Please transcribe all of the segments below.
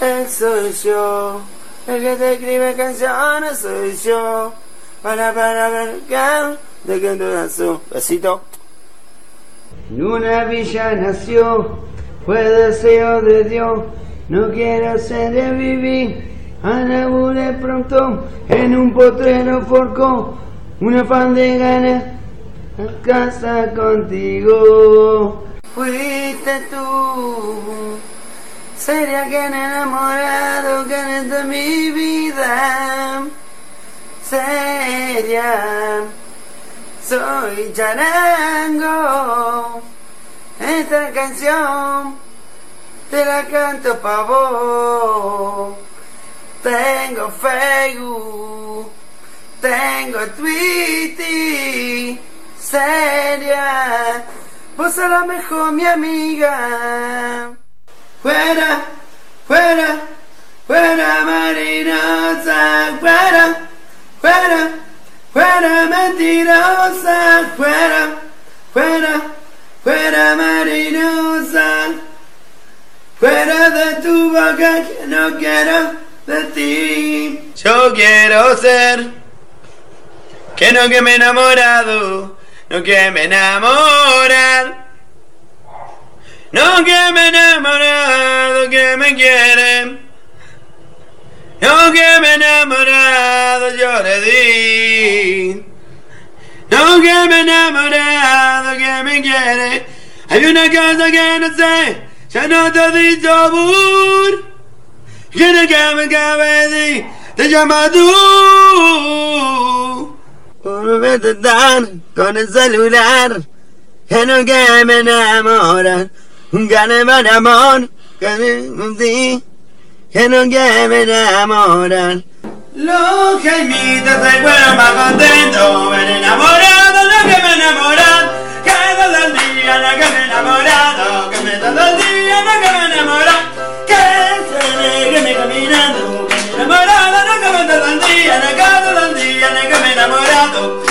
Él soy yo, el que te escribe canciones soy yo. Para, para, ver de que su besito. En una villa nació, fue deseo de Dios, no quiero ser de vivir. Anabule pronto, en un potrero forcó, una fan de ganas, a casa contigo. Fuiste tú Sería quien enamorado que de mi vida. Sería. Soy charango. Esta canción te la canto pa' vos. Tengo Facebook. Tengo Twitter. Seria. Vos sos la mejor mi amiga. Fuera, fuera, fuera marirosa, fuera, fuera, fuera mentirosa, fuera, fuera, fuera marirosa, fuera de tu boca que no quiero de ti. Yo quiero ser que no que me he enamorado, no que me enamoran. No que me he enamorado, que me quieren. No que me he enamorado, yo le di. No que me he enamorado, que me quiere. Hay una cosa que no sé, ya no te he dicho por. Quiere que me cabe de, te llama tú. Por verte tan con el celular, que no que me enamoran. Gane me amor, que me enamorar. Los jaimitas se fueron más contentos, me enamorado, no que me enamoran, el día no que me enamorado, que me enamoran, se me caminando, enamorado, no que me todo enamorado,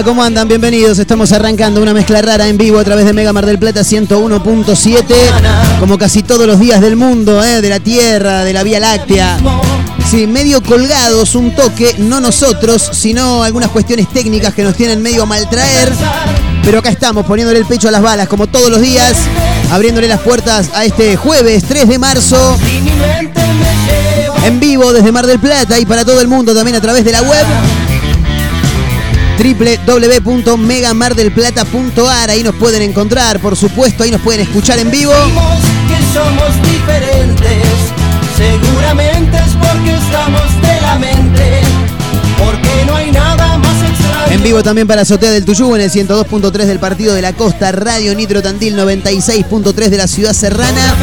¿Cómo andan? Bienvenidos. Estamos arrancando una mezcla rara en vivo a través de Mega Mar del Plata 101.7. Como casi todos los días del mundo, ¿eh? de la Tierra, de la Vía Láctea. Sí, medio colgados, un toque, no nosotros, sino algunas cuestiones técnicas que nos tienen medio a maltraer. Pero acá estamos poniéndole el pecho a las balas, como todos los días, abriéndole las puertas a este jueves 3 de marzo. En vivo desde Mar del Plata y para todo el mundo también a través de la web www.megamardelplata.ar. Ahí nos pueden encontrar, por supuesto, ahí nos pueden escuchar en vivo. que somos diferentes, seguramente es porque estamos de la mente, porque no hay nada más extraño. En vivo también para Azotea del Tuyú en el 102.3 del Partido de la Costa, Radio Nitro Tandil 96.3 de la Ciudad Serrana,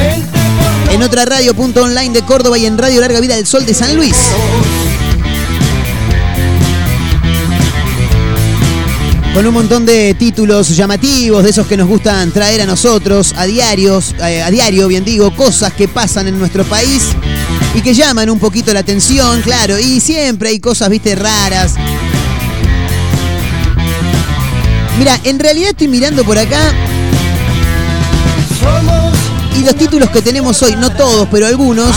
en otra radio.online de Córdoba y en Radio Larga Vida del Sol de San Luis. Con un montón de títulos llamativos, de esos que nos gustan traer a nosotros a diarios, eh, a diario, bien digo, cosas que pasan en nuestro país y que llaman un poquito la atención, claro, y siempre hay cosas, viste, raras. Mira, en realidad estoy mirando por acá y los títulos que tenemos hoy, no todos, pero algunos.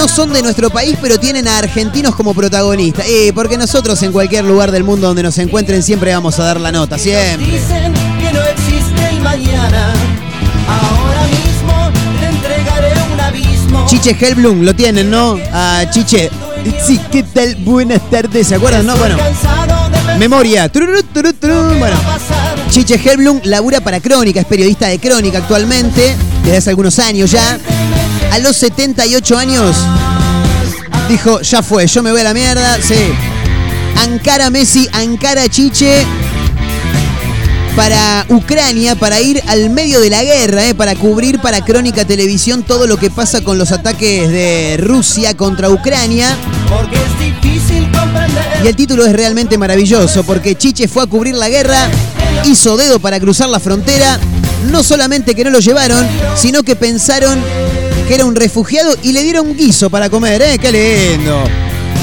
No son de nuestro país, pero tienen a argentinos como protagonistas. Eh, porque nosotros en cualquier lugar del mundo donde nos encuentren siempre vamos a dar la nota, siempre. Dicen que no existe el mañana. Ahora mismo te entregaré un abismo. Chiche Helblum, lo tienen, ¿no? A Chiche. Sí, ¿qué tal? Buenas tardes, ¿se acuerdan, no? Bueno, memoria. Tururú. Bueno. Chiche Helblum labura para Crónica, es periodista de Crónica actualmente, desde hace algunos años ya. A los 78 años dijo, ya fue, yo me voy a la mierda, sí. Ankara Messi, Ankara Chiche para Ucrania, para ir al medio de la guerra, eh, para cubrir para Crónica Televisión todo lo que pasa con los ataques de Rusia contra Ucrania. Porque es difícil comprender. Y el título es realmente maravilloso porque Chiche fue a cubrir la guerra, hizo dedo para cruzar la frontera, no solamente que no lo llevaron, sino que pensaron que era un refugiado y le dieron guiso para comer, ¿eh? ¡Qué lindo!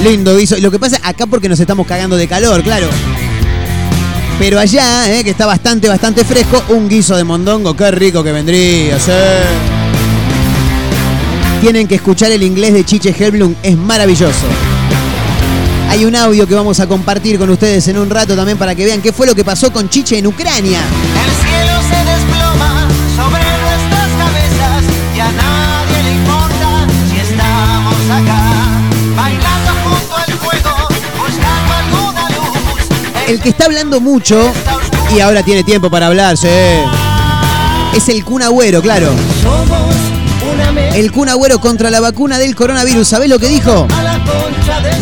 Lindo guiso. Lo que pasa acá porque nos estamos cagando de calor, claro. Pero allá, ¿eh? que está bastante, bastante fresco, un guiso de mondongo, qué rico que vendría, sí. Tienen que escuchar el inglés de Chiche Helblum, es maravilloso. Hay un audio que vamos a compartir con ustedes en un rato también para que vean qué fue lo que pasó con Chiche en Ucrania. El que está hablando mucho y ahora tiene tiempo para hablar, sí. Es el Kun Agüero, claro. El Kun Agüero contra la vacuna del coronavirus. ¿Sabés lo que dijo?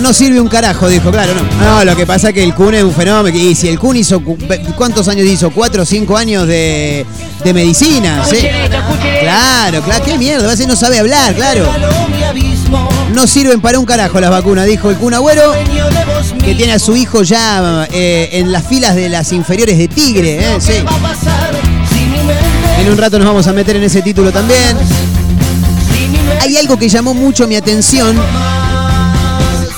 No sirve un carajo, dijo, claro, no. No, lo que pasa es que el Kun es un fenómeno. Y si el Kun hizo, cu- ¿cuántos años hizo? ¿Cuatro o cinco años de, de medicina? ¿sí? Claro, claro, qué mierda, a veces no sabe hablar, claro. No sirven para un carajo las vacunas, dijo el Kun Agüero, dueño de vos que tiene a su hijo ya eh, en las filas de las inferiores de Tigre, ¿eh? sí. ¿Qué va a pasar si mi mente, En un rato nos vamos a meter en ese título también. Hay algo que llamó mucho mi atención.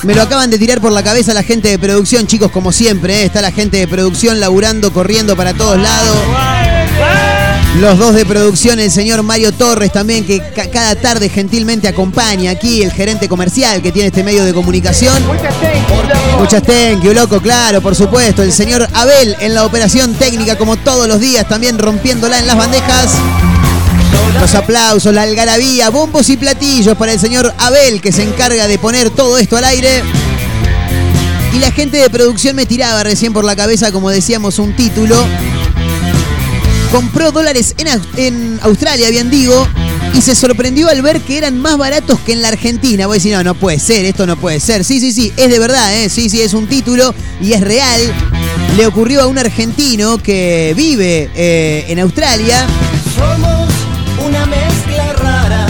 Me lo acaban de tirar por la cabeza la gente de producción, chicos, como siempre, ¿eh? está la gente de producción laburando, corriendo para todos lados. Los dos de producción, el señor Mario Torres también, que ca- cada tarde gentilmente acompaña aquí, el gerente comercial que tiene este medio de comunicación. Muchas thank you, loco, claro, por supuesto. El señor Abel en la operación técnica, como todos los días, también rompiéndola en las bandejas. Los aplausos, la algarabía, bombos y platillos para el señor Abel que se encarga de poner todo esto al aire. Y la gente de producción me tiraba recién por la cabeza, como decíamos, un título. Compró dólares en, Aus- en Australia, bien digo, y se sorprendió al ver que eran más baratos que en la Argentina. Voy a decir, no, no puede ser, esto no puede ser. Sí, sí, sí, es de verdad, ¿eh? sí, sí, es un título y es real. Le ocurrió a un argentino que vive eh, en Australia somos una mezcla rara.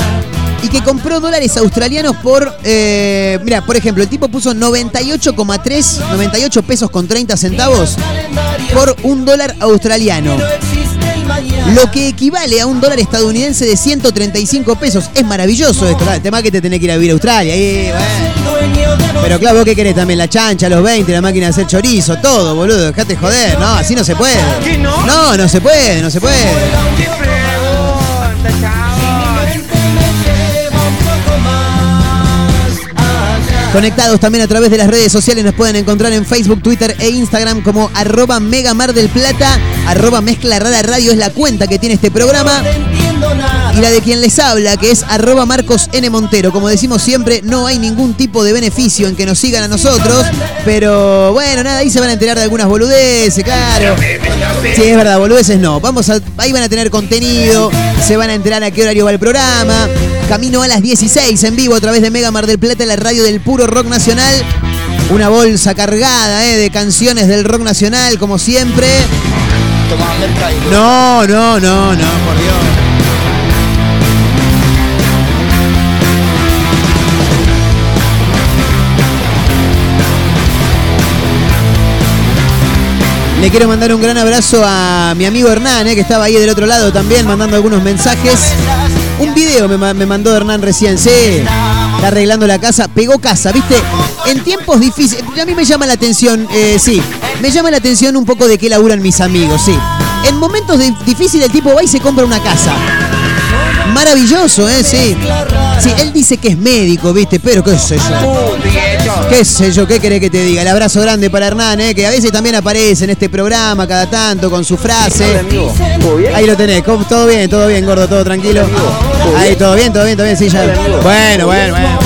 y que compró dólares australianos por, eh, mira, por ejemplo, el tipo puso 98,3, 98 pesos con 30 centavos por un dólar australiano. Lo que equivale a un dólar estadounidense de 135 pesos. Es maravilloso esto. El tema que te tenés que ir a vivir a Australia. eh, bueno. Pero claro, vos qué querés también, la chancha, los 20, la máquina de hacer chorizo, todo, boludo, dejate joder, no, así no se puede. No, no se puede, no se puede. Conectados también a través de las redes sociales nos pueden encontrar en Facebook, Twitter e Instagram como arroba Mega Mar del Plata, arroba Mezcla Rara Radio es la cuenta que tiene este programa. Y la de quien les habla, que es arroba Marcos N. Montero. Como decimos siempre, no hay ningún tipo de beneficio en que nos sigan a nosotros. Pero bueno, nada, ahí se van a enterar de algunas boludeces, claro. Sí, es verdad, boludeces no. Vamos a, ahí van a tener contenido, se van a enterar a qué horario va el programa. Camino a las 16 en vivo a través de Mega Mar del Plata, la radio del puro rock nacional. Una bolsa cargada eh, de canciones del rock nacional, como siempre. No, no, no, no, por Dios. Le quiero mandar un gran abrazo a mi amigo Hernán, eh, que estaba ahí del otro lado también, mandando algunos mensajes. Un video me, me mandó Hernán recién, sí. Está arreglando la casa, pegó casa, ¿viste? En tiempos difíciles, a mí me llama la atención, eh, sí, me llama la atención un poco de qué laburan mis amigos, sí. En momentos difíciles el tipo va y se compra una casa. Maravilloso, ¿eh? Sí. Sí, él dice que es médico, ¿viste? Pero qué sé yo. ¿Qué sé yo? ¿Qué querés que te diga? El abrazo grande para Hernán, ¿eh? que a veces también aparece en este programa cada tanto con su frase. Ahí lo tenés, todo bien, todo bien, gordo, todo tranquilo. Ahí, todo bien, todo bien, todo bien, sí, ya. Bueno, bueno, bueno.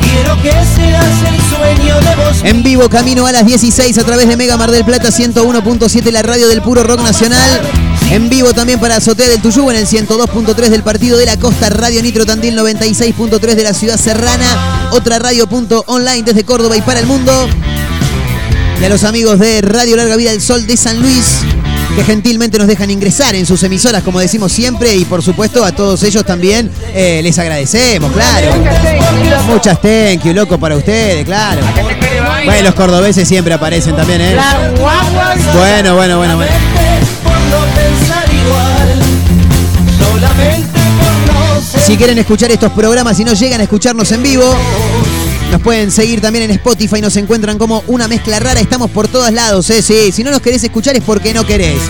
Quiero que seas el sueño de vos. En vivo, camino a las 16 a través de Mega Mar del Plata 101.7, la radio del puro rock nacional. En vivo también para Azotea del Tuyú en el 102.3 del Partido de la Costa, Radio Nitro Tandil 96.3 de la Ciudad Serrana, otra radio punto online desde Córdoba y para el mundo. Y a los amigos de Radio Larga Vida del Sol de San Luis, que gentilmente nos dejan ingresar en sus emisoras, como decimos siempre, y por supuesto a todos ellos también eh, les agradecemos, claro. Muchas thank you, loco, para ustedes, claro. Bueno, los cordobeses siempre aparecen también, ¿eh? Bueno, bueno, bueno, bueno. Si quieren escuchar estos programas y no llegan a escucharnos en vivo, nos pueden seguir también en Spotify, nos encuentran como una mezcla rara, estamos por todos lados, ¿eh? Sí, si no nos querés escuchar es porque no querés.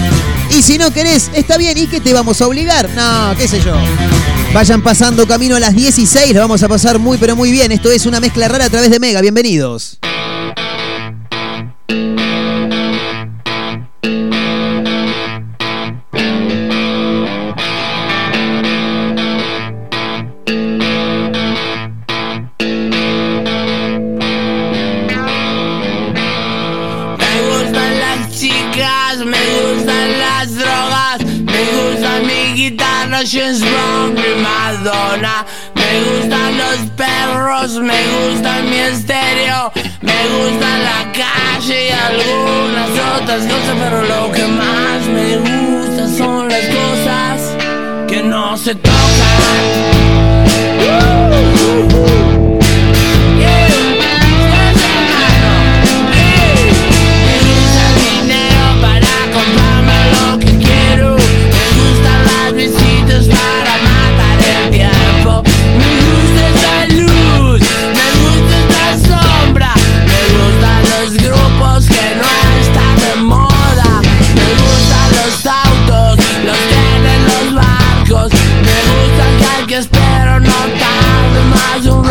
Y si no querés, está bien, ¿y qué te vamos a obligar? No, qué sé yo. Vayan pasando camino a las 16, lo vamos a pasar muy pero muy bien. Esto es una mezcla rara a través de Mega, bienvenidos. Me gustan los perros, me gusta mi estéreo, me gusta la calle y algunas otras cosas, pero lo que más me gusta son las cosas que no se tocan. my own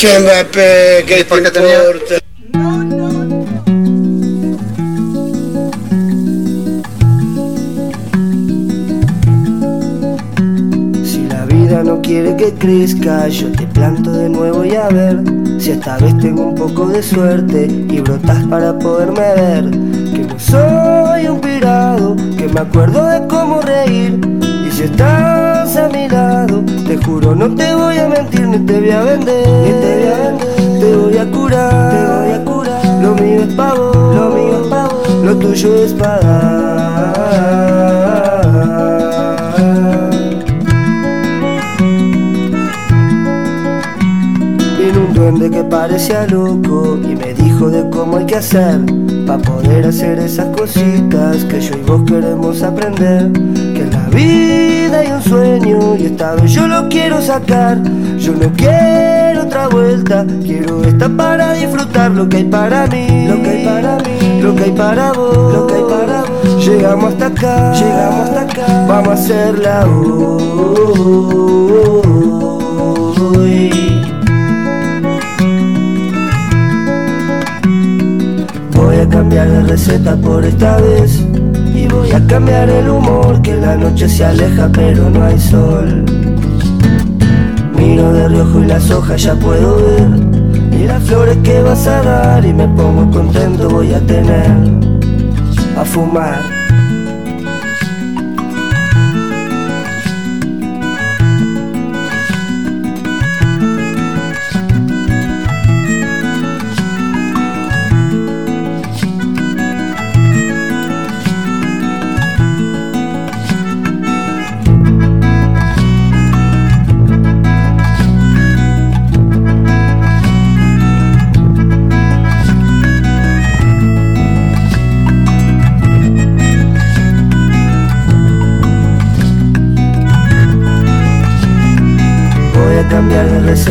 Piche Mbappé, ¿qué te tenía- importa? Si la vida no quiere que crezca, yo te planto de nuevo y a ver si esta vez tengo un poco de suerte y brotas para poderme ver. Que no soy un pirado, que me acuerdo de cómo reír. Y si estás no te voy a mentir ni te voy a vender, ni te voy a vender. Te voy a curar, te voy a curar. Lo mío es pavo, lo mío es pavo, lo tuyo es un duende que parecía loco y me dijo de cómo hay que hacer para poder hacer esas cositas que yo y vos queremos aprender. Que la vida sueño y esta vez yo lo quiero sacar. Yo no quiero otra vuelta, quiero esta para disfrutar lo que hay para mí, lo que hay para mí, lo que hay para vos, lo que hay para vos. Llegamos hasta acá, llegamos hasta acá, vamos a hacerla hoy. Voy a cambiar de receta por esta vez voy a cambiar el humor Que la noche se aleja pero no hay sol. Miro de reojo y las hojas ya puedo ver. Y las flores que vas a dar Y me pongo contento voy a tener A fumar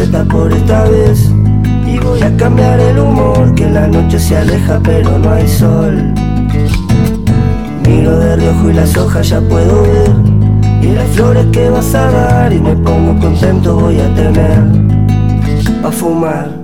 por esta vez. Y voy a cambiar el humor Que la noche se aleja pero no hay sol. Miro de reojo y las hojas ya puedo ver. Y las flores que vas a dar Y me pongo contento voy a tener A fumar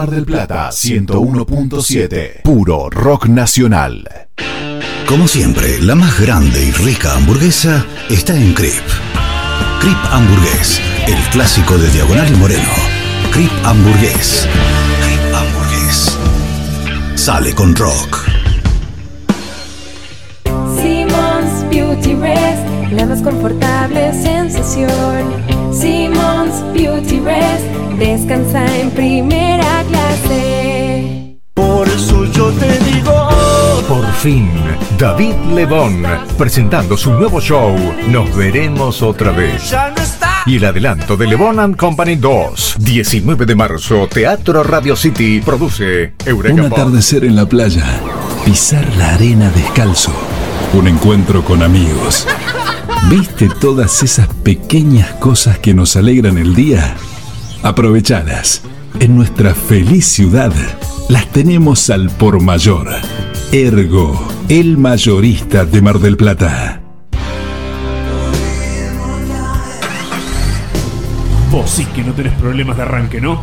Mar del Plata 101.7. Puro rock nacional. Como siempre, la más grande y rica hamburguesa está en Crip. Crip Hamburgués, el clásico de Diagonal y Moreno. Crip Hamburgués. Crip Hamburgués. Sale con rock. Simmons Beauty Rest, la más confortable sensación. Beauty Rest, descansa en primera clase. Por eso yo te digo. Por fin, David Lebón presentando su nuevo show Nos veremos otra vez. Y el adelanto de Lebón and Company 2, 19 de marzo, Teatro Radio City produce Eureka Un atardecer en la playa. Pisar la arena descalzo. Un encuentro con amigos. ¿Viste todas esas pequeñas cosas que nos alegran el día? Aprovechadas. En nuestra feliz ciudad las tenemos al por mayor. Ergo, el mayorista de Mar del Plata. Vos sí que no tenés problemas de arranque, ¿no?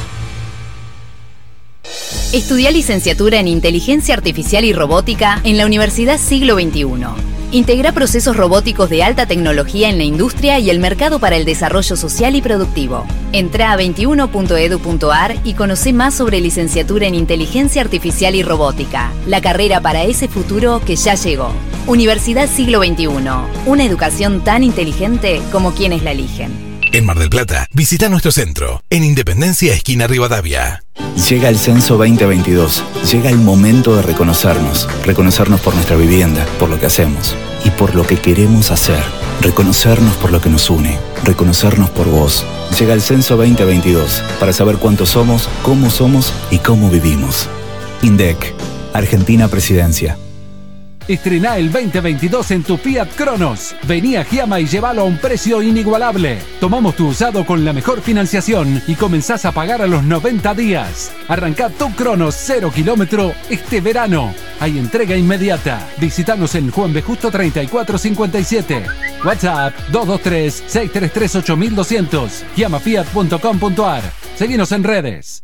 Estudia licenciatura en Inteligencia Artificial y Robótica en la Universidad Siglo XXI. Integra procesos robóticos de alta tecnología en la industria y el mercado para el desarrollo social y productivo. Entra a 21.edu.ar y conoce más sobre licenciatura en Inteligencia Artificial y Robótica, la carrera para ese futuro que ya llegó. Universidad Siglo XXI, una educación tan inteligente como quienes la eligen. En Mar del Plata, visita nuestro centro, en Independencia, esquina Rivadavia. Llega el censo 2022. Llega el momento de reconocernos. Reconocernos por nuestra vivienda, por lo que hacemos y por lo que queremos hacer. Reconocernos por lo que nos une. Reconocernos por vos. Llega el censo 2022 para saber cuántos somos, cómo somos y cómo vivimos. INDEC, Argentina Presidencia. Estrená el 2022 en tu Fiat Cronos. Vení a Giama y llévalo a un precio inigualable. Tomamos tu usado con la mejor financiación y comenzás a pagar a los 90 días. Arrancá tu Cronos 0 kilómetro este verano. Hay entrega inmediata. Visítanos en Juan B. Justo 3457. WhatsApp 223-633-8200. Giamafiat.com.ar. Seguinos en redes.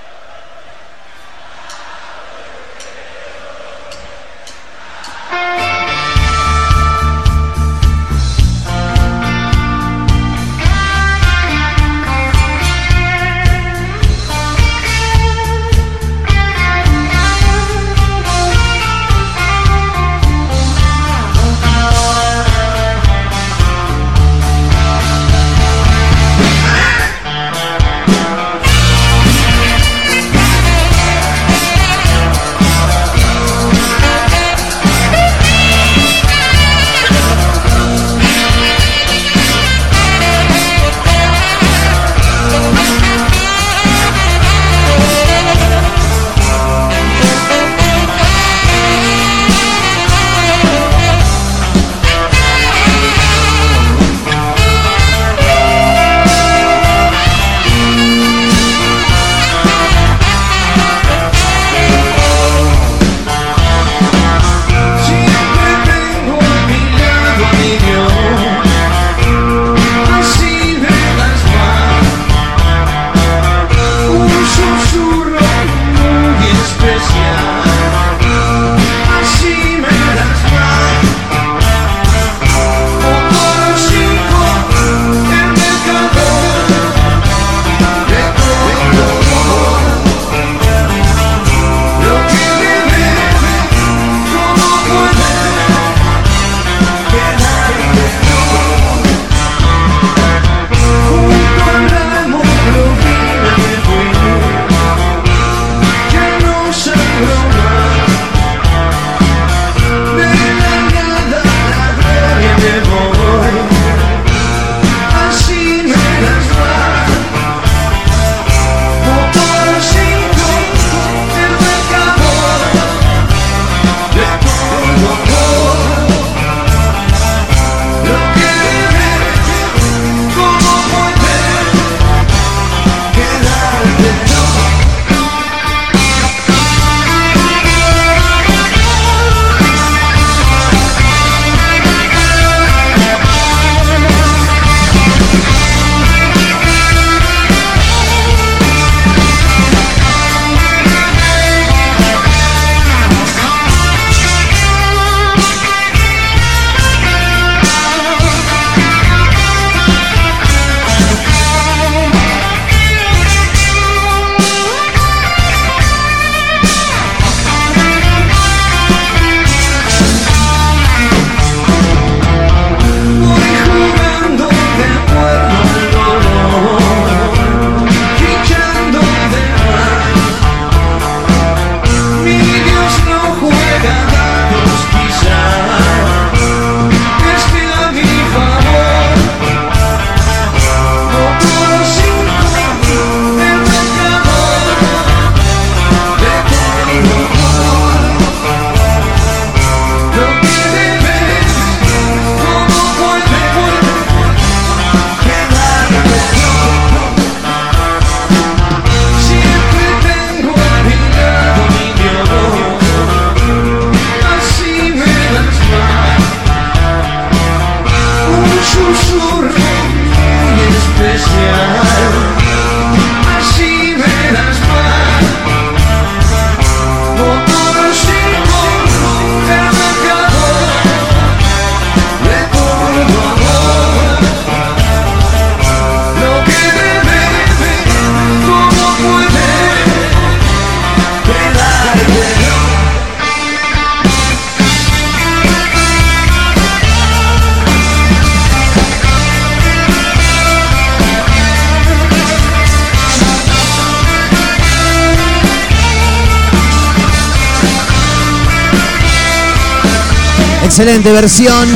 Versión.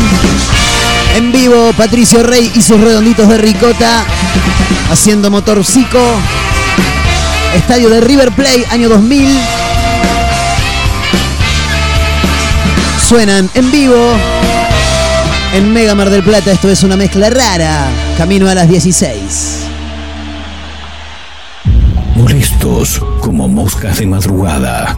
En vivo, Patricio Rey y sus redonditos de ricota haciendo motorcico. Estadio de River Play, año 2000. Suenan en vivo en Mega Mar del Plata. Esto es una mezcla rara. Camino a las 16. Molestos como moscas de madrugada,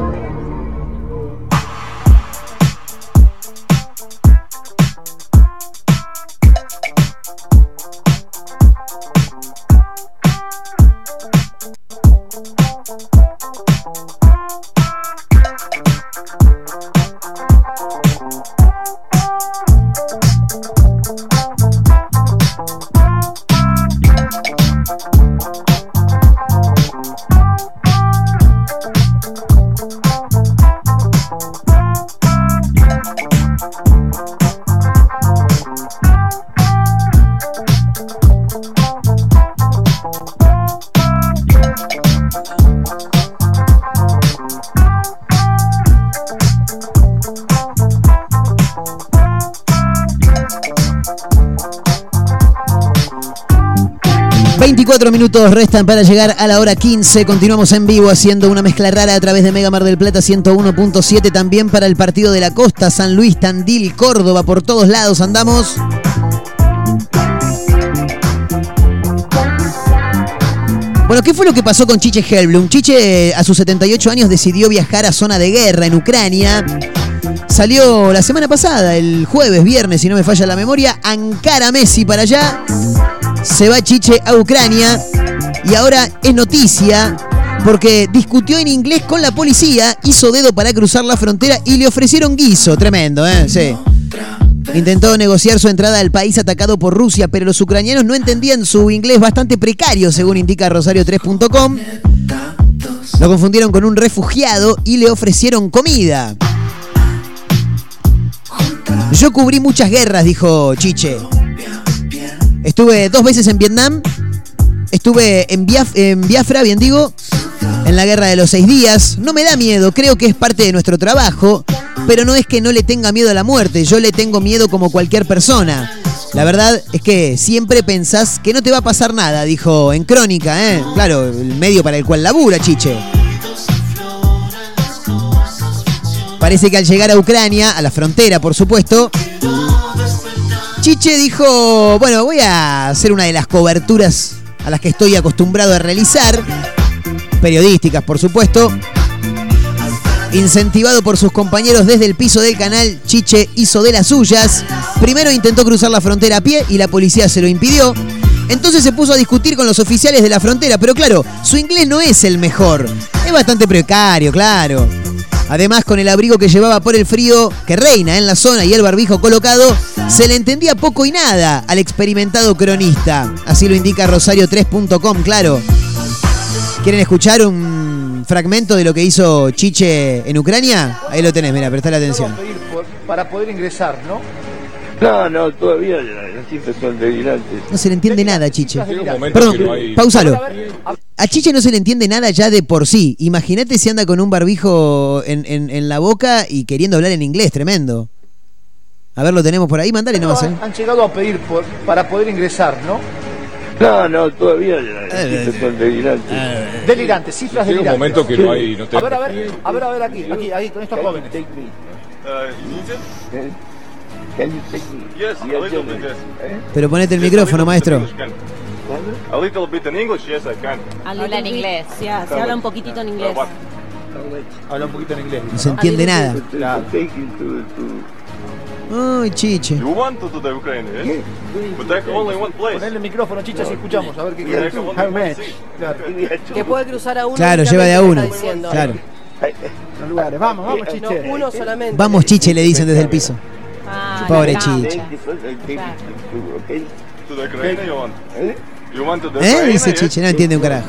Minutos restan para llegar a la hora 15. Continuamos en vivo haciendo una mezcla rara a través de Mega Mar del Plata 101.7. También para el partido de la costa, San Luis, Tandil, Córdoba. Por todos lados andamos. Bueno, ¿qué fue lo que pasó con Chiche Helblum? Chiche a sus 78 años decidió viajar a zona de guerra en Ucrania. Salió la semana pasada, el jueves, viernes, si no me falla la memoria, Ankara Messi para allá se va Chiche a Ucrania y ahora es noticia porque discutió en inglés con la policía, hizo dedo para cruzar la frontera y le ofrecieron guiso. Tremendo, ¿eh? Sí. Intentó negociar su entrada al país atacado por Rusia, pero los ucranianos no entendían su inglés bastante precario, según indica Rosario3.com. Lo confundieron con un refugiado y le ofrecieron comida. Yo cubrí muchas guerras, dijo Chiche. Estuve dos veces en Vietnam. Estuve en, Biafra, bien digo, en la guerra de los seis días. No me da miedo, creo que es parte de nuestro trabajo, pero no es que no le tenga miedo a la muerte, yo le tengo miedo como cualquier persona. La verdad es que siempre pensás que no te va a pasar nada, dijo en Crónica, ¿eh? Claro, el medio para el cual labura, chiche. Parece que al llegar a Ucrania, a la frontera por supuesto, Chiche dijo, bueno, voy a hacer una de las coberturas a las que estoy acostumbrado a realizar, periodísticas por supuesto. Incentivado por sus compañeros desde el piso del canal, Chiche hizo de las suyas. Primero intentó cruzar la frontera a pie y la policía se lo impidió. Entonces se puso a discutir con los oficiales de la frontera, pero claro, su inglés no es el mejor. Es bastante precario, claro. Además, con el abrigo que llevaba por el frío que reina en la zona y el barbijo colocado, se le entendía poco y nada al experimentado cronista. Así lo indica Rosario3.com, claro. ¿Quieren escuchar un fragmento de lo que hizo Chiche en Ucrania? Ahí lo tenés, mira, prestale atención. Para poder ingresar, ¿no? No, no, todavía las cifras son delirantes. No se le entiende nada, Chiche. Perdón, pausalo. A Chiche no se le entiende nada ya de por sí. Imagínate si anda con un barbijo en, la boca y queriendo hablar en inglés, tremendo. A ver, lo tenemos por ahí, mandale nomás. ¿eh? Han llegado a pedir para poder ingresar, ¿no? No, no, todavía las eh, cifras son delirantes. Eh, delirantes, cifras delirantes. un momento que no hay... A ver, a ver, a ver, a ver aquí, aquí, ahí, con estos jóvenes. Pero ponete el micrófono, maestro. A little bit in English, yes, I can. Habla en inglés, se habla un poquito en inglés. Habla un poquito en inglés. No se entiende nada. Ay, chiche. You want to do the Ukraine, yes? But there's only one place. Ponle el micrófono, chicha, si escuchamos, a ver qué quiere. Que puede cruzar a uno. Claro, lleva de a uno. Claro. Los lugares. Vamos, vamos, No, chiche. uno solamente. Vamos, chiche, le dicen desde el piso. Ah, Pobre want to the ¿Eh? Ukraine, Dice yes? chiche, no entiende un carajo.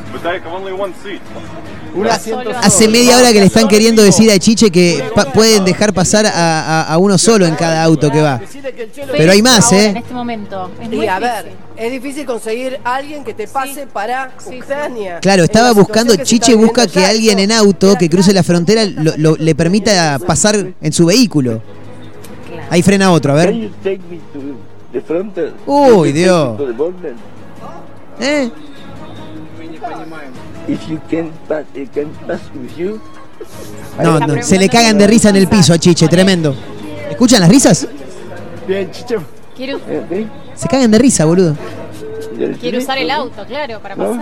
Hace media hora que le están queriendo decir a Chiche que pa- pueden dejar pasar a, a- a uno solo en cada auto que va. Pero hay más, Ahora, En ¿eh? este momento. A ver, difícil. es difícil conseguir a alguien que te pase para Ucrania. Claro, estaba buscando, Chiche busca que alguien en auto que cruce la frontera lo- lo- le permita pasar en su vehículo. Ahí frena otro, a Can ver. you take me to the frontier? Uy, Dios. ¿Eh? If you can pass, I can pass with you. No, no, se le cagan de risa en el piso a Chiche, tremendo. ¿Escuchan las risas? Bien, chiche. Quiero, Okay. Se cagan de risa, boludo. quiero usar el auto, claro, para ¿No?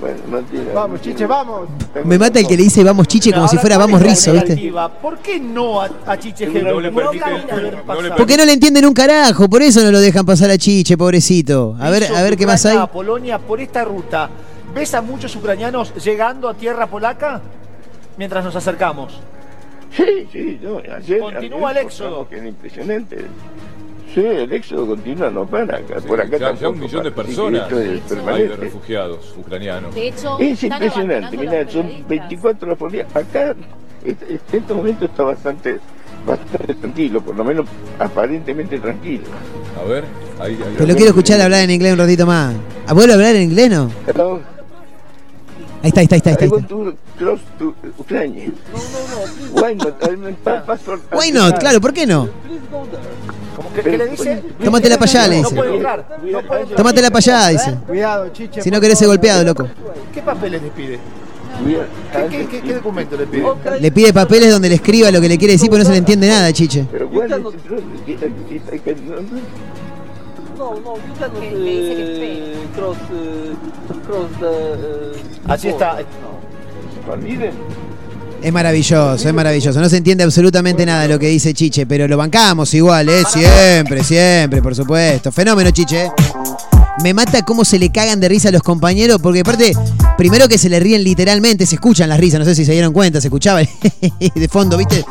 Bueno, no tiene. Vamos, chiche, vamos. Me mata el que le dice vamos Chiche como si Ahora, fuera ¿cuál vamos es la Rizo, ¿viste? negativa? ¿Por qué no a, a Chiche Helblum? No le permite- camina no le Porque no le entienden un carajo, por eso no lo dejan pasar a Chiche, pobrecito. A ver, Hizo a ver qué más Ucrania hay. a Polonia por esta ruta. ¿Ves a muchos ucranianos llegando a tierra polaca mientras nos acercamos? Sí, sí, no, ayer. Continúa ayer el éxodo. Que era impresionante. Sí, el éxodo continúa, no para acá. Por acá ya, un millón de para. Personas es hay de refugiados ucranianos. De hecho, Es impresionante, los son periodistas. 24 horas por día. Acá, este- en este momento está bastante, bastante tranquilo, por lo menos aparentemente tranquilo. A ver, ahí, ahí. Te lo quiero escuchar hablar en inglés un ratito más. ¿Ah, ¿Vuelve a hablar en inglés, no? Hello, Ahí está, ahí está, ahí está. Ahí está. want to cross to Ukraine. Why not? I mean, Why not? Claro, ¿por qué no? ¿Cómo que, ¿Qué le dice? Tómatela para allá, le No dice. puede entrar. No puede entrar. Tómatela para allá, dice. Cuidado, Chiche. Si no querés ser golpeado, loco. ¿Qué papeles le pide? ¿Qué, qué, qué, qué documento le pide? Le pide papeles donde le escriba lo que le quiere decir, pero no se le entiende nada, Chiche. Pero why is it wrong? I- I- I can- Que le dice que espere. Así está. Olviden. Es maravilloso, es maravilloso. No se entiende absolutamente nada de lo que dice Chiche, pero lo bancamos igual, ¿eh? Siempre, siempre, por supuesto. Fenómeno, Chiche. ¿eh? Me mata cómo se le cagan de risa a los compañeros, porque aparte, primero que se le ríen literalmente, se escuchan las risas, no sé si se dieron cuenta, se escuchaba de fondo, ¿viste?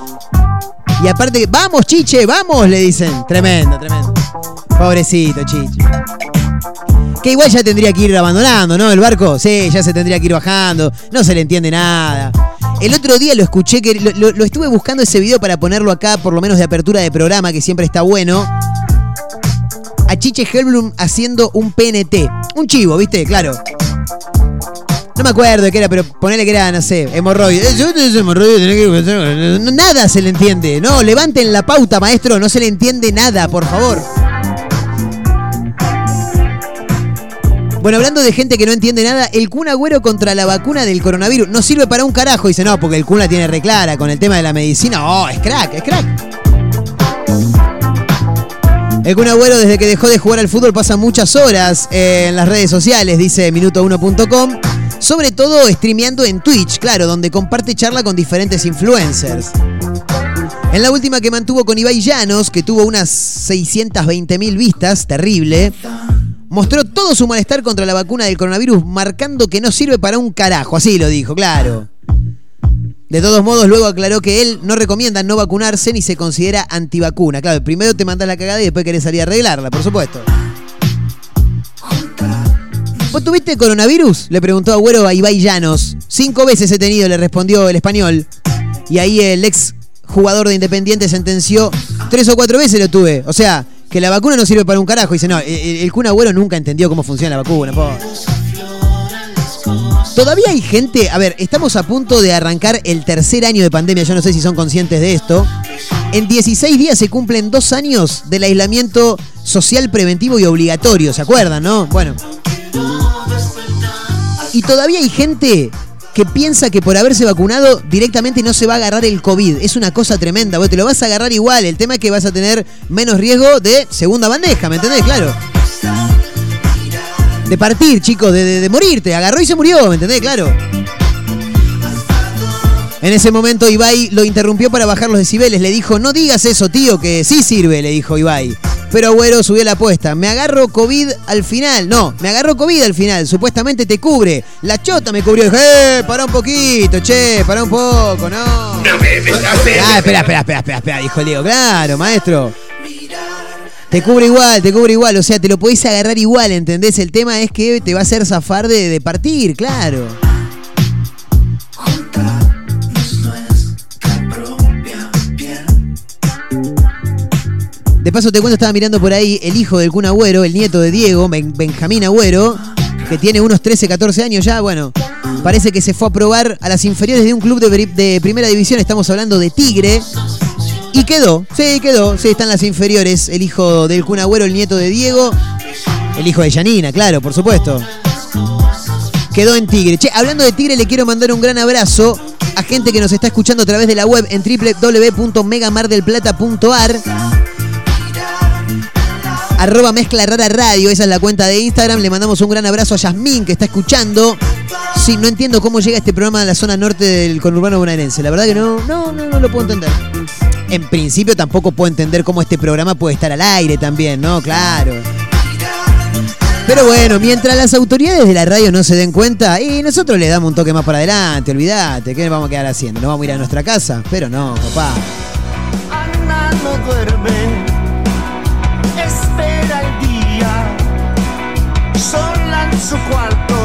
Y aparte, vamos, Chiche, vamos, le dicen. Tremendo, tremendo. Pobrecito, Chiche. Que igual ya tendría que ir abandonando, ¿no? El barco, sí, ya se tendría que ir bajando. No se le entiende nada. El otro día lo escuché, que lo, estuve buscando ese video para ponerlo acá, por lo menos de apertura de programa, que siempre está bueno. A Chiche Helblum haciendo un PNT. Un chivo, ¿viste? Claro. No me acuerdo de qué era, pero ponele que era, no sé, hemorroide. Eh, Nada se le entiende. No, levanten la pauta, maestro. No se le entiende nada, por favor. Bueno, hablando de gente que no entiende nada, el Kun Agüero contra la vacuna del coronavirus no sirve para un carajo. Dice, no, porque el Kun la tiene reclara con el tema de la medicina. Oh, es crack, es crack. El Kun Agüero desde que dejó de jugar al fútbol pasa muchas horas en las redes sociales, dice minuto1.com. Sobre todo streameando en Twitch, claro, donde comparte charla con diferentes influencers. En la última que mantuvo con Ibai Llanos, que tuvo unas 620 mil vistas, terrible, mostró todo su malestar contra la vacuna del coronavirus, marcando que no sirve para un carajo. Así lo dijo, claro. De todos modos, luego aclaró que él no recomienda no vacunarse ni se considera antivacuna. Claro, primero te mandas la cagada y después querés salir a arreglarla, por supuesto. ¿Vos tuviste coronavirus? Le preguntó Agüero a Ibai Llanos. Cinco veces he tenido, le respondió el español. Y ahí el ex jugador de Independiente sentenció tres o cuatro veces lo tuve. O sea, que la vacuna no sirve para un carajo. Dice, no, el, el Kun Agüero nunca entendió cómo funciona la vacuna. Todavía hay gente, a ver, estamos a punto de arrancar el tercer año de pandemia, yo no sé si son conscientes de esto. En 16 días se cumplen dos años del aislamiento social preventivo y obligatorio, ¿se acuerdan, no? Bueno. Y todavía hay gente que piensa que por haberse vacunado directamente no se va a agarrar el COVID. Es una cosa tremenda, te lo vas a agarrar igual. El tema es que vas a tener menos riesgo de segunda bandeja, ¿me entendés? Claro. De partir, chicos, de, de- de morirte. Agarró y se murió, ¿me entendés? Claro. En ese momento Ibai lo interrumpió para bajar los decibeles. Le dijo, no digas eso, tío, que sí sirve, le dijo Ibai. Pero Agüero subió la apuesta. Me agarro COVID al final. No, me agarró COVID al final. Supuestamente te cubre. La chota me cubrió. Dije, eh, pará un poquito, che, pará un poco, no. Ah, espera, espera, espera, espera, espera, dijo Leo. Claro, maestro. Te cubre igual, te cubre igual. O sea, te lo podés agarrar igual, ¿entendés? El tema es que te va a hacer zafar de, de partir, claro. De paso te cuento, estaba mirando por ahí el hijo del Kun Agüero, el nieto de Diego, Ben- Benjamín Agüero, que tiene unos 13, 14 años ya, bueno, parece que se fue a probar a las inferiores de un club de, de primera división, estamos hablando de Tigre, y quedó, sí, quedó, sí, están las inferiores, el hijo del Kun Agüero, el nieto de Diego, el hijo de Yanina, claro, por supuesto. Quedó en Tigre. Che, hablando de Tigre, le quiero mandar un gran abrazo a gente que nos está escuchando a través de la web en www.megamardelplata.ar. Arroba Mezcla Rara Radio, esa es la cuenta de Instagram. Le mandamos un gran abrazo a Yasmín que está escuchando. Sí, no entiendo cómo llega este programa a la zona norte del conurbano bonaerense. La verdad que no, no, no, no lo puedo entender. En principio tampoco puedo entender cómo este programa puede estar al aire también, ¿no? Claro. Pero bueno, mientras las autoridades de la radio no se den cuenta, y nosotros le damos un toque más para adelante, olvídate, ¿qué vamos a quedar haciendo? ¿Nos vamos a ir a nuestra casa? Pero no, papá. Duerme, su cuarto.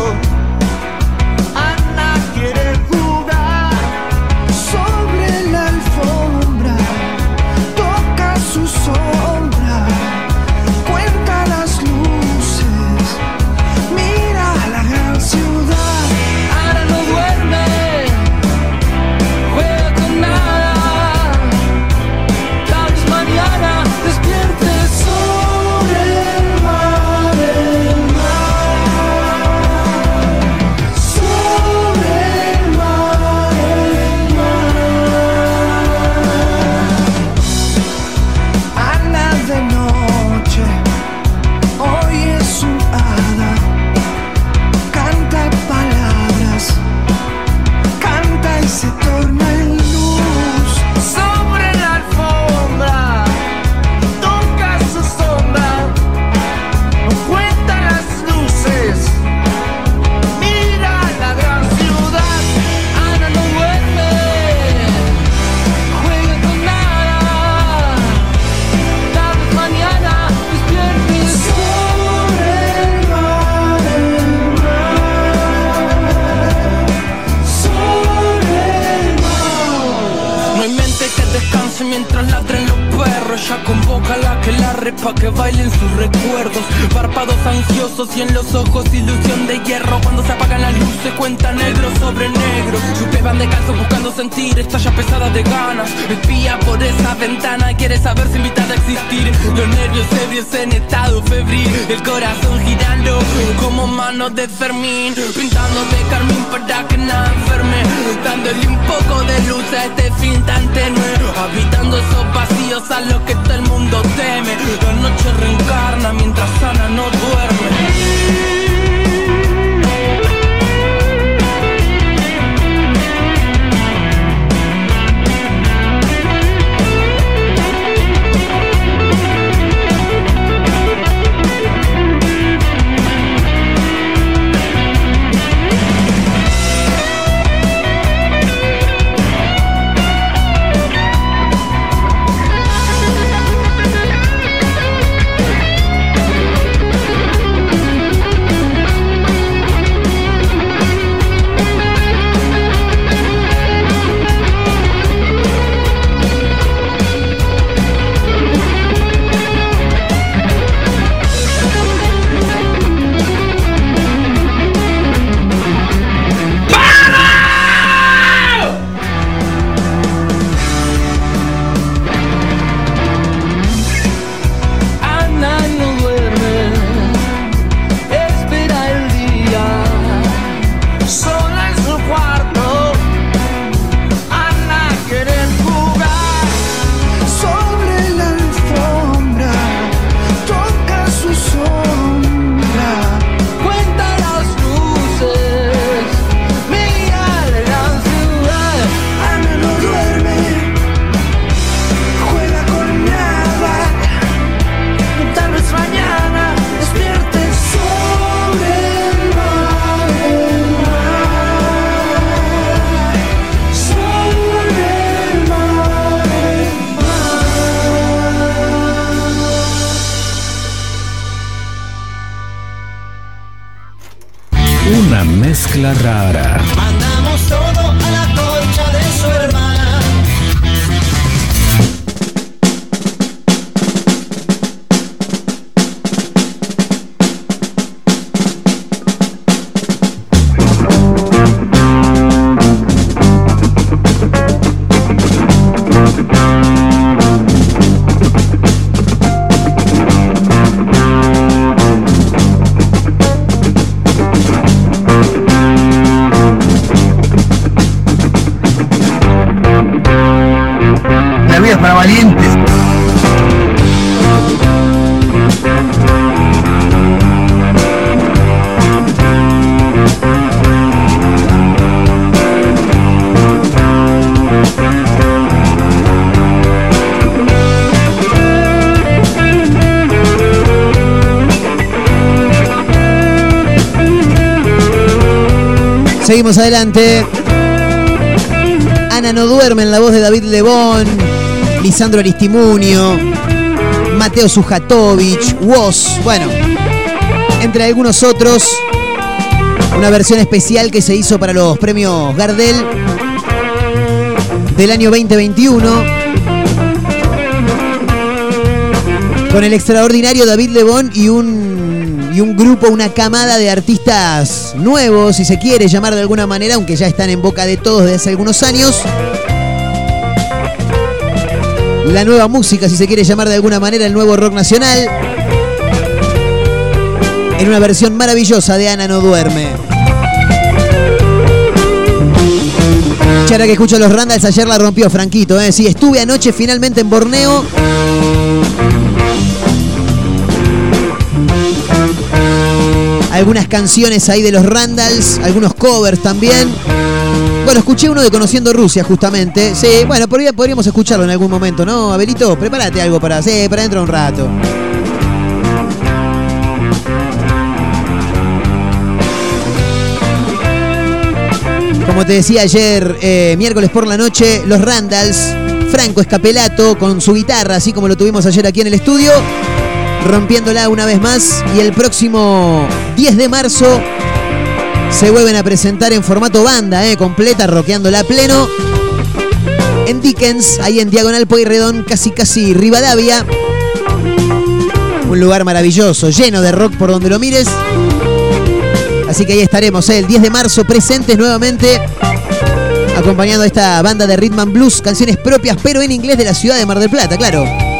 La repa que bailen sus recuerdos. Párpados ansiosos y en los ojos ilusión de hierro. Cuando se apagan las luces, cuenta negro sobre negro. Sus van descalzos buscando sentir. Está ya pesada de ganas. Espía por esa ventana. Quiere saber si invitada a existir. Los nervios ebrios en estado febril. El corazón girando como manos de Fermín. Pintando de carmín para que nada enferme. Dándole un poco de luz a este fin tan tenue. Habitando esos vacíos a los que todo el mundo teme. La noche reencarna mientras Ana no duerme. Adelante. Ana no duerme en la voz de David Lebón, Lisandro Aristimunio, Mateo Sujatovich, Woz, bueno, entre algunos otros. Una versión especial que se hizo para los premios Gardel del año 2021. Con el extraordinario David Lebón y un, y un grupo, una camada de artistas nuevos, si se quiere llamar de alguna manera, aunque ya están en boca de todos desde hace algunos años. La nueva música, si se quiere llamar de alguna manera, el nuevo rock nacional. En una versión maravillosa de Ana no duerme. Chara que escucho los Randalls, ayer la rompió Franquito, ¿eh? Sí, estuve anoche finalmente en Borneo. Algunas canciones ahí de los Randalls, algunos covers también. Bueno, escuché uno de Conociendo Rusia, justamente. Sí, bueno, podría- podríamos escucharlo en algún momento, ¿no? Abelito, prepárate algo para, sí, para dentro de un rato. Como te decía ayer, eh, miércoles por la noche, los Randalls, Franco Escapelato con su guitarra, así como lo tuvimos ayer aquí en el estudio, rompiéndola una vez más. Y el próximo 10 de marzo se vuelven a presentar en formato banda, eh, completa, rockeándola a pleno. En Dickens, ahí en Diagonal Pueyrredón, casi casi Rivadavia. Un lugar maravilloso, lleno de rock por donde lo mires. Así que ahí estaremos, eh, el 10 de marzo, presentes nuevamente, acompañando a esta banda de Rhythm and Blues, canciones propias, pero en inglés de la ciudad de Mar del Plata, claro.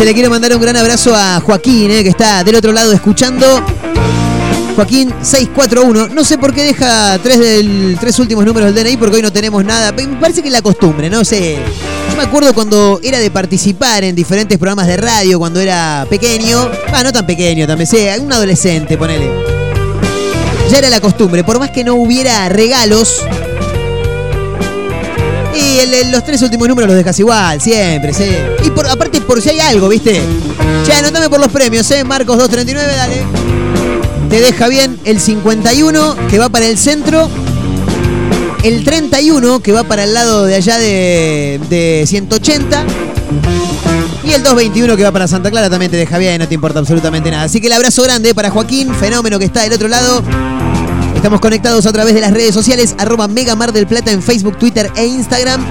Che, le quiero mandar un gran abrazo a Joaquín, eh, que está del otro lado escuchando. Joaquín 641. No sé por qué deja tres, tres últimos números del DNI porque hoy no tenemos nada. Me parece que es la costumbre, no sé. Yo me acuerdo cuando era de participar en diferentes programas de radio, cuando era pequeño. Ah, no tan pequeño también, sí, un adolescente, ponele. Ya era la costumbre, por más que no hubiera regalos. Y los tres últimos números los dejas igual, siempre, sí. Y por, aparte, por si hay algo, ¿viste? Che, anotame por los premios, ¿eh? Marcos 239, dale. Te deja bien el 51 que va para el centro. El 31 que va para el lado de allá de, de 180. Y el 221 que va para Santa Clara también te deja bien, no te importa absolutamente nada. Así que el abrazo grande para Joaquín, fenómeno que está del otro lado. Estamos conectados a través de las redes sociales, arroba Mega Mar del Plata en Facebook, Twitter e Instagram.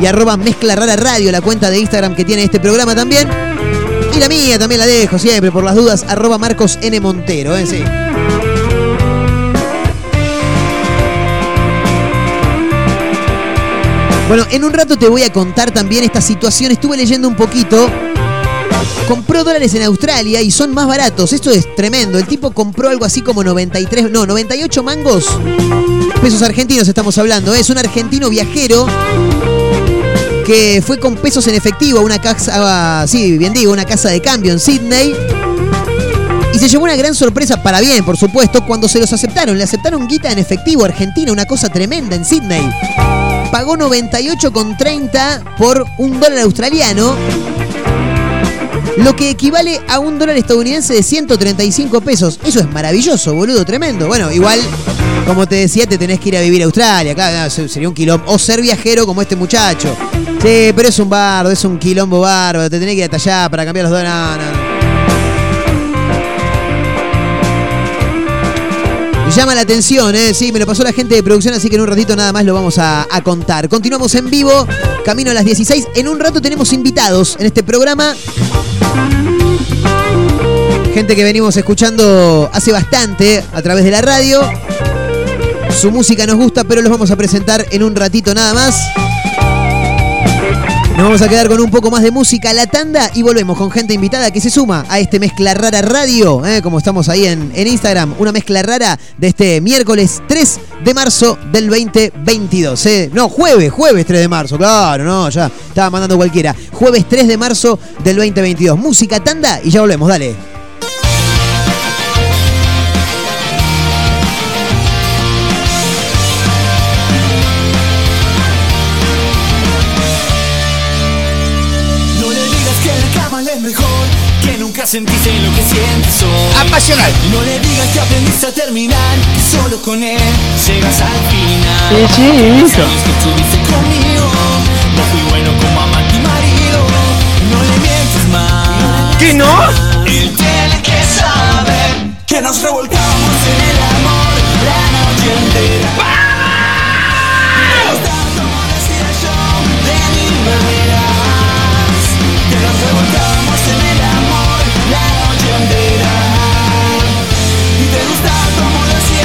Y arroba Mezcla Rara Radio, la cuenta de Instagram que tiene este programa también. Y la mía también la dejo siempre, por las dudas, arroba Marcos N. Montero, ¿eh? Bueno, en un rato te voy a contar también esta situación. Estuve leyendo un poquito. Compró dólares en Australia y son más baratos. Esto es tremendo. El tipo compró algo así como 93, no, 98 mangos. Pesos argentinos estamos hablando. ¿eh? Es un argentino viajero que fue con pesos en efectivo a una casa, sí, bien digo, una casa de cambio en Sydney. Y se llevó una gran sorpresa, para bien, por supuesto, cuando se los aceptaron. Le aceptaron guita en efectivo Argentina, una cosa tremenda en Sydney. Pagó 98,30 por un dólar australiano. Lo que equivale a un dólar estadounidense de 135 pesos. Eso es maravilloso, boludo, tremendo. Bueno, igual, como te decía, te tenés que ir a vivir a Australia, claro, sería un quilombo. O ser viajero como este muchacho. Sí, pero es un bardo, es un quilombo bárbaro, te tenés que ir hasta allá para cambiar los dólares. Llama la atención, ¿eh? Sí, me lo pasó la gente de producción, así que en un ratito nada más lo vamos a contar. Continuamos en vivo, camino a las 16. En un rato tenemos invitados en este programa. Gente que venimos escuchando hace bastante a través de la radio. Su música nos gusta, pero los vamos a presentar en un ratito nada más. Nos vamos a quedar con un poco más de música la tanda y volvemos con gente invitada que se suma a este Mezcla Rara Radio, ¿eh? como estamos ahí en, en Instagram, una mezcla rara de este miércoles 3 de marzo del 2022. ¿eh? No, jueves, jueves 3 de marzo, claro, no, ya estaba mandando cualquiera. Jueves 3 de marzo del 2022. Música tanda y ya volvemos, dale. Sentiste lo que sientes hoy. Apasional. No le digas que aprendiste a terminar, que solo con él llegas al final. Sí, sí, Los hijo. años que estuviste conmigo, no fui bueno como amante y marido. No le mientes más. ¿Qué no? Él tiene que saber que nos revolcamos en el amor la noche entera. Nos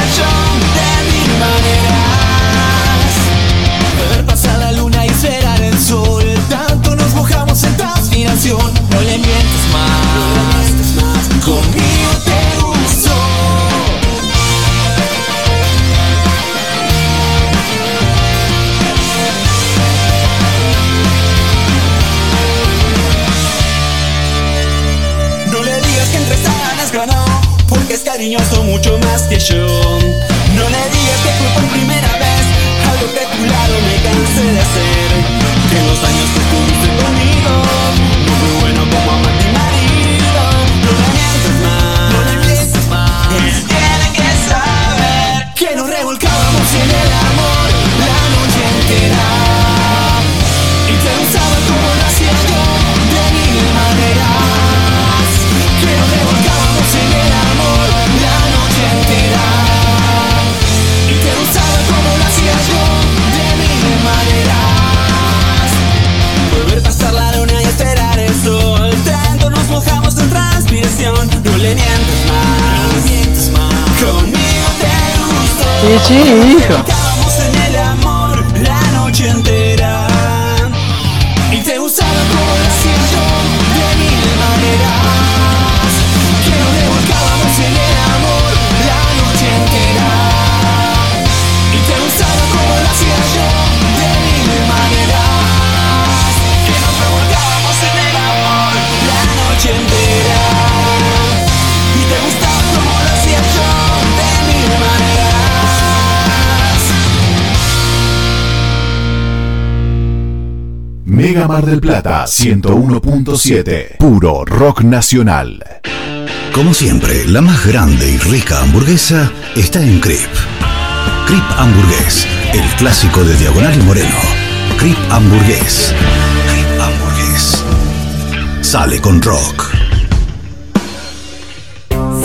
decía yo, Mar del Plata 101.7. Puro rock nacional. Como siempre, la más grande y rica hamburguesa está en Crip. Crip Hamburgués, el clásico de Diagonal y Moreno. Crip Hamburgués. Crip Hamburgués. Sale con rock.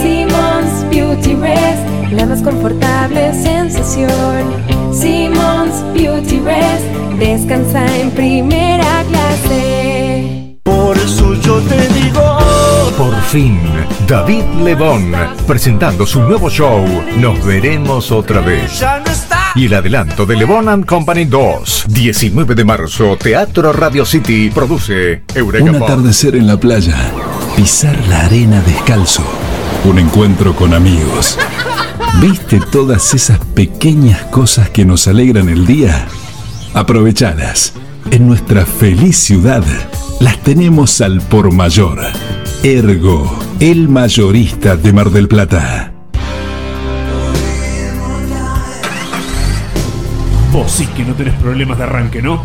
Simmons Beauty Rest, la más confortable sensación. Simmons Beauty Rest, descansa en primera fin, David Lebón, presentando su nuevo show, Nos veremos otra vez. Y el adelanto de Lebón and Company 2, 19 de marzo, Teatro Radio City, produce Eureka Un atardecer en la playa, pisar la arena descalzo, un encuentro con amigos. ¿Viste todas esas pequeñas cosas que nos alegran el día? Aprovechadas. En nuestra feliz ciudad las tenemos al por mayor. Ergo, el mayorista de Mar del Plata. Vos sí que no tenés problemas de arranque, ¿no?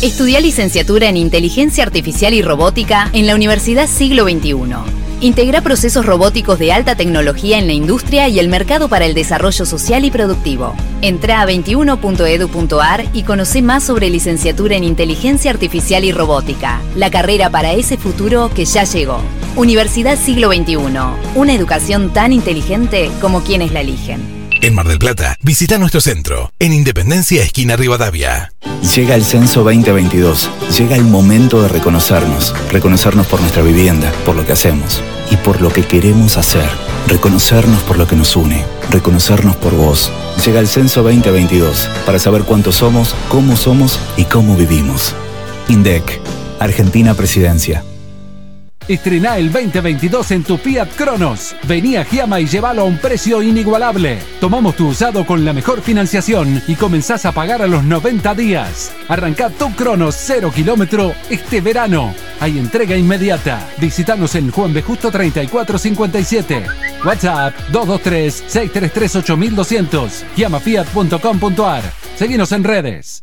Estudia licenciatura en Inteligencia Artificial y Robótica en la Universidad Siglo XXI. Integra procesos robóticos de alta tecnología en la industria y el mercado para el desarrollo social y productivo. Entra a 21.edu.ar y conoce más sobre licenciatura en Inteligencia Artificial y Robótica, la carrera para ese futuro que ya llegó. Universidad Siglo XXI, una educación tan inteligente como quienes la eligen. En Mar del Plata, visita nuestro centro, en Independencia Esquina Rivadavia. Llega el censo 2022. Llega el momento de reconocernos. Reconocernos por nuestra vivienda, por lo que hacemos y por lo que queremos hacer. Reconocernos por lo que nos une. Reconocernos por vos. Llega el censo 2022 para saber cuántos somos, cómo somos y cómo vivimos. INDEC, Argentina Presidencia. Estrená el 2022 en tu Fiat Cronos. Vení a Giama y llévalo a un precio inigualable. Tomamos tu usado con la mejor financiación y comenzás a pagar a los 90 días. Arrancá tu Cronos 0 kilómetro este verano. Hay entrega inmediata. Visítanos en Juan B. Justo 3457. WhatsApp 223-633-8200. Giamafiat.com.ar. Seguinos en redes.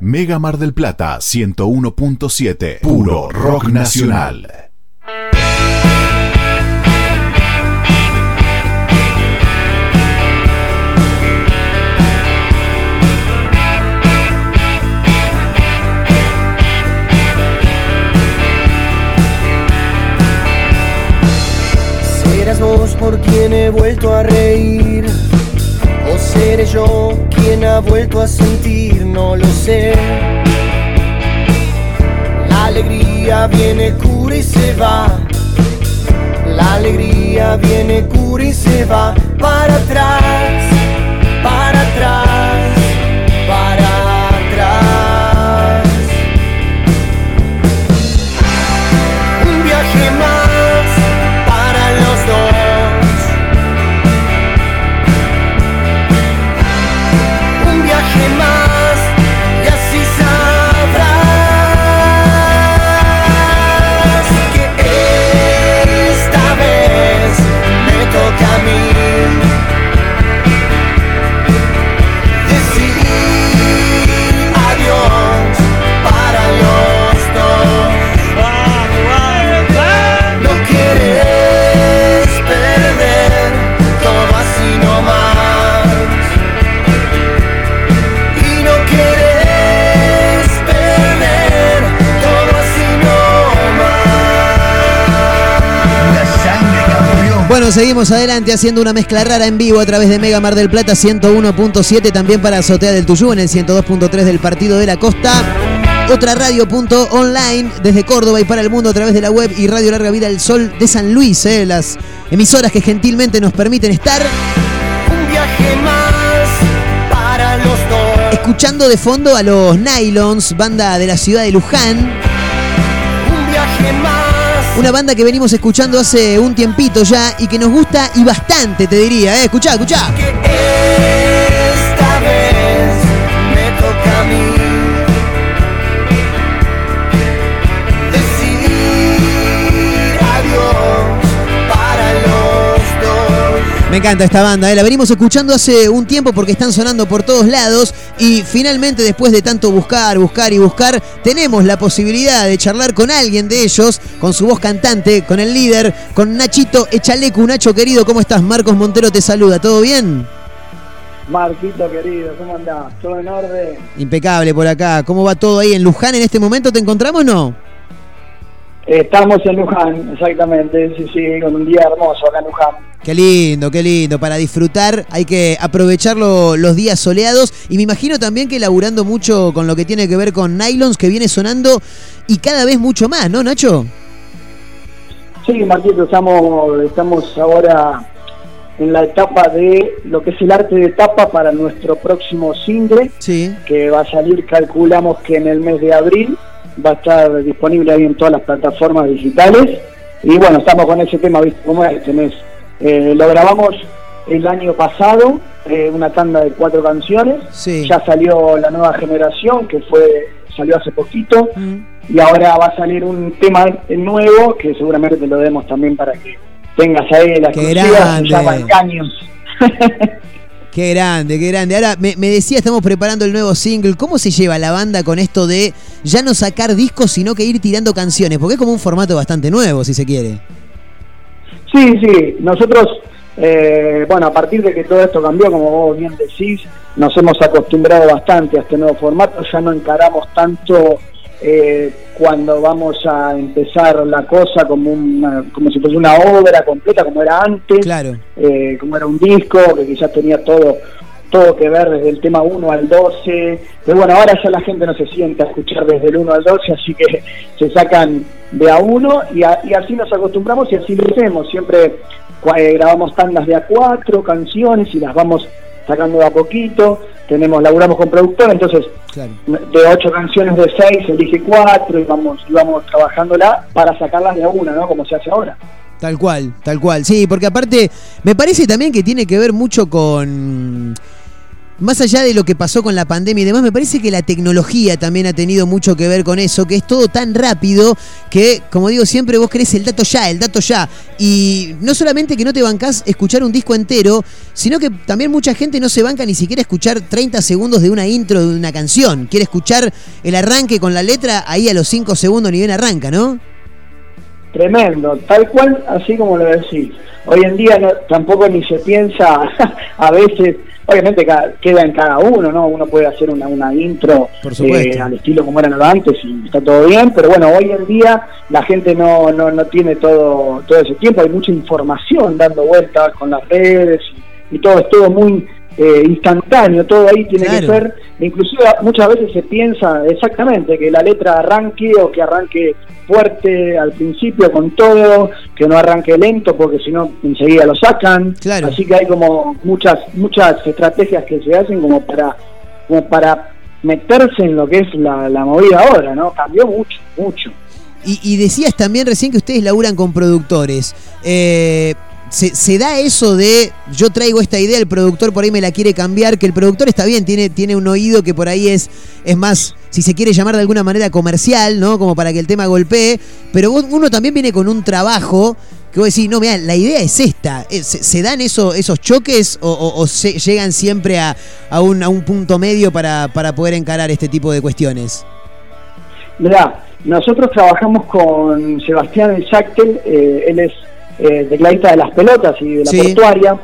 Mega Mar del Plata 101.7. Puro rock nacional. Serás vos por quien he vuelto a reír. O seré yo quien ha vuelto a sentir, no lo sé. La alegría viene, cura y se va. La alegría viene, cura y se va. Para atrás, para atrás, Bueno, seguimos adelante haciendo una mezcla rara en vivo a través de Mega Mar del Plata 101.7, también para Azotea del Tuyú en el 102.3 del Partido de la Costa. Otra radio.online desde Córdoba y para el mundo a través de la web y Radio Larga Vida del Sol de San Luis, eh, las emisoras que gentilmente nos permiten estar Un viaje más para los dos. escuchando de fondo a los Nylons, banda de la ciudad de Luján. Un viaje más. Una banda que venimos escuchando hace un tiempito ya y que nos gusta y bastante, te diría. ¿eh? Escuchá, escuchá. Me encanta esta banda, ¿eh? la venimos escuchando hace un tiempo porque están sonando por todos lados y finalmente después de tanto buscar, buscar y buscar, tenemos la posibilidad de charlar con alguien de ellos, con su voz cantante, con el líder, con Nachito Echalecu. Nacho querido, ¿cómo estás? Marcos Montero te saluda, ¿todo bien? Marquito querido, ¿cómo andás? ¿Todo en orden? Impecable por acá. ¿Cómo va todo ahí en Luján en este momento? ¿Te encontramos o no? Estamos en Luján, exactamente, sí, sí, con un día hermoso acá en Luján. Qué lindo, qué lindo. Para disfrutar hay que aprovechar lo- los días soleados y me imagino también que laburando mucho con lo que tiene que ver con Nylons que viene sonando y cada vez mucho más, ¿no, Nacho? Sí, Marquito, estamos, estamos ahora en la etapa de lo que es el arte de tapa para nuestro próximo single, Sí. que va a salir, calculamos que en el mes de abril, va a estar disponible ahí en todas las plataformas digitales. Y bueno, estamos con ese tema, ¿viste cómo es? Tenés, eh, lo grabamos el año pasado, eh, una tanda de cuatro canciones. Sí. Ya salió la nueva generación, que fue salió hace poquito. Mm. Y ahora va a salir un tema nuevo, que seguramente te lo demos también para que tengas ahí la exclusiva, se llama Caños. Qué grande, qué grande. Ahora, me, decía, estamos preparando el nuevo single. ¿Cómo se lleva la banda con esto de ya no sacar discos, sino que ir tirando canciones? Porque es como un formato bastante nuevo, si se quiere. Sí, sí, nosotros, eh, bueno, a partir de que todo esto cambió, como vos bien decís, nos hemos acostumbrado bastante a este nuevo formato, ya no encaramos tanto eh, cuando vamos a empezar la cosa como, una, como si fuese una obra completa, como era antes, Claro. eh, como era un disco, que quizás tenía todo todo que ver desde el tema 1 al 12, pero bueno, ahora ya la gente no se siente a escuchar desde el 1 al 12, así que se sacan de a uno y, a- y así nos acostumbramos y así lo hacemos, siempre eh, grabamos tandas de a cuatro canciones y las vamos sacando de a poquito, tenemos, laburamos con productor, entonces de ocho canciones de seis elige cuatro y vamos, y vamos trabajándola para sacarlas de a una, ¿no? Como se hace ahora. Tal cual, tal cual. Sí, porque aparte me parece también que tiene que ver mucho con... Más allá de lo que pasó con la pandemia y demás, me parece que la tecnología también ha tenido mucho que ver con eso, que es todo tan rápido que, como digo siempre, vos querés el dato ya, el dato ya. Y no solamente que no te bancás escuchar un disco entero, sino que también mucha gente no se banca ni siquiera escuchar 30 segundos de una intro de una canción. Quiere escuchar el arranque con la letra ahí a los 5 segundos ni bien arranca, ¿no? Tremendo, tal cual, así como lo decís. Hoy en día no- tampoco ni se piensa a veces, obviamente queda en cada uno, ¿no? Uno puede hacer una, una intro eh, al estilo como eran los antes y está todo bien, pero bueno, hoy en día la gente no, no, no tiene todo, todo ese tiempo, hay mucha información dando vueltas con las redes y, y todo, es todo muy eh, instantáneo, todo ahí tiene que ser, inclusive muchas veces se piensa exactamente que la letra arranque o que arranque fuerte al principio con todo, que no arranque lento porque si no enseguida lo sacan, Claro. así que hay como muchas muchas estrategias que se hacen como para como para meterse en lo que es la, la movida ahora, ¿no? Cambió mucho, mucho. Y, y decías también recién que ustedes laburan con productores. Eh, se, se da eso de yo traigo esta idea, el productor por ahí me la quiere cambiar, que el productor está bien, tiene, tiene un oído que por ahí es, es más, si se quiere llamar de alguna manera comercial, ¿no? Como para que el tema golpee, pero uno también viene con un trabajo que vos decís, no, mira, la idea es esta. Eh, ¿Se, dan eso, esos choques o se- llegan siempre a, a un, a un punto medio para, para poder encarar este tipo de cuestiones? Mirá, nosotros trabajamos con Sebastián Schachtel, eh, él es eh, tecladista de las pelotas y de la Sí. portuaria.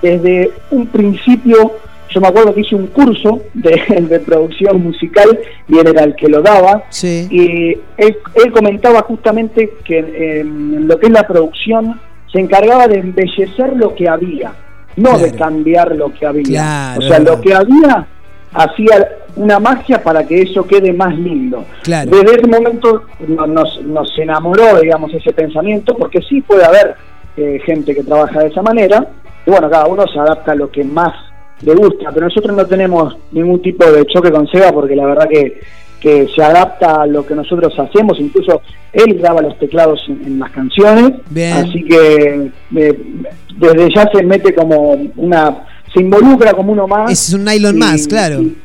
Desde un principio, yo me acuerdo que hice un curso de, de producción musical y él era el que lo daba. Sí. Y él, él comentaba justamente que eh, en lo que es la producción se encargaba de embellecer lo que había, no de cambiar lo que había. Claro, o sea, lo que había hacía una magia para que eso quede más lindo. Claro. Desde ese momento no- nos, nos enamoró, digamos, ese pensamiento, porque sí puede haber eh, gente que trabaja de esa manera, y bueno, cada uno se adapta a lo que más le gusta, pero nosotros no tenemos ningún tipo de choque con Seba, porque la verdad que, que se adapta a lo que nosotros hacemos, incluso él graba los teclados en, en las canciones, Bien. así que eh, desde ya se mete como una, se involucra como uno más. Es un nylon y- más, claro. y-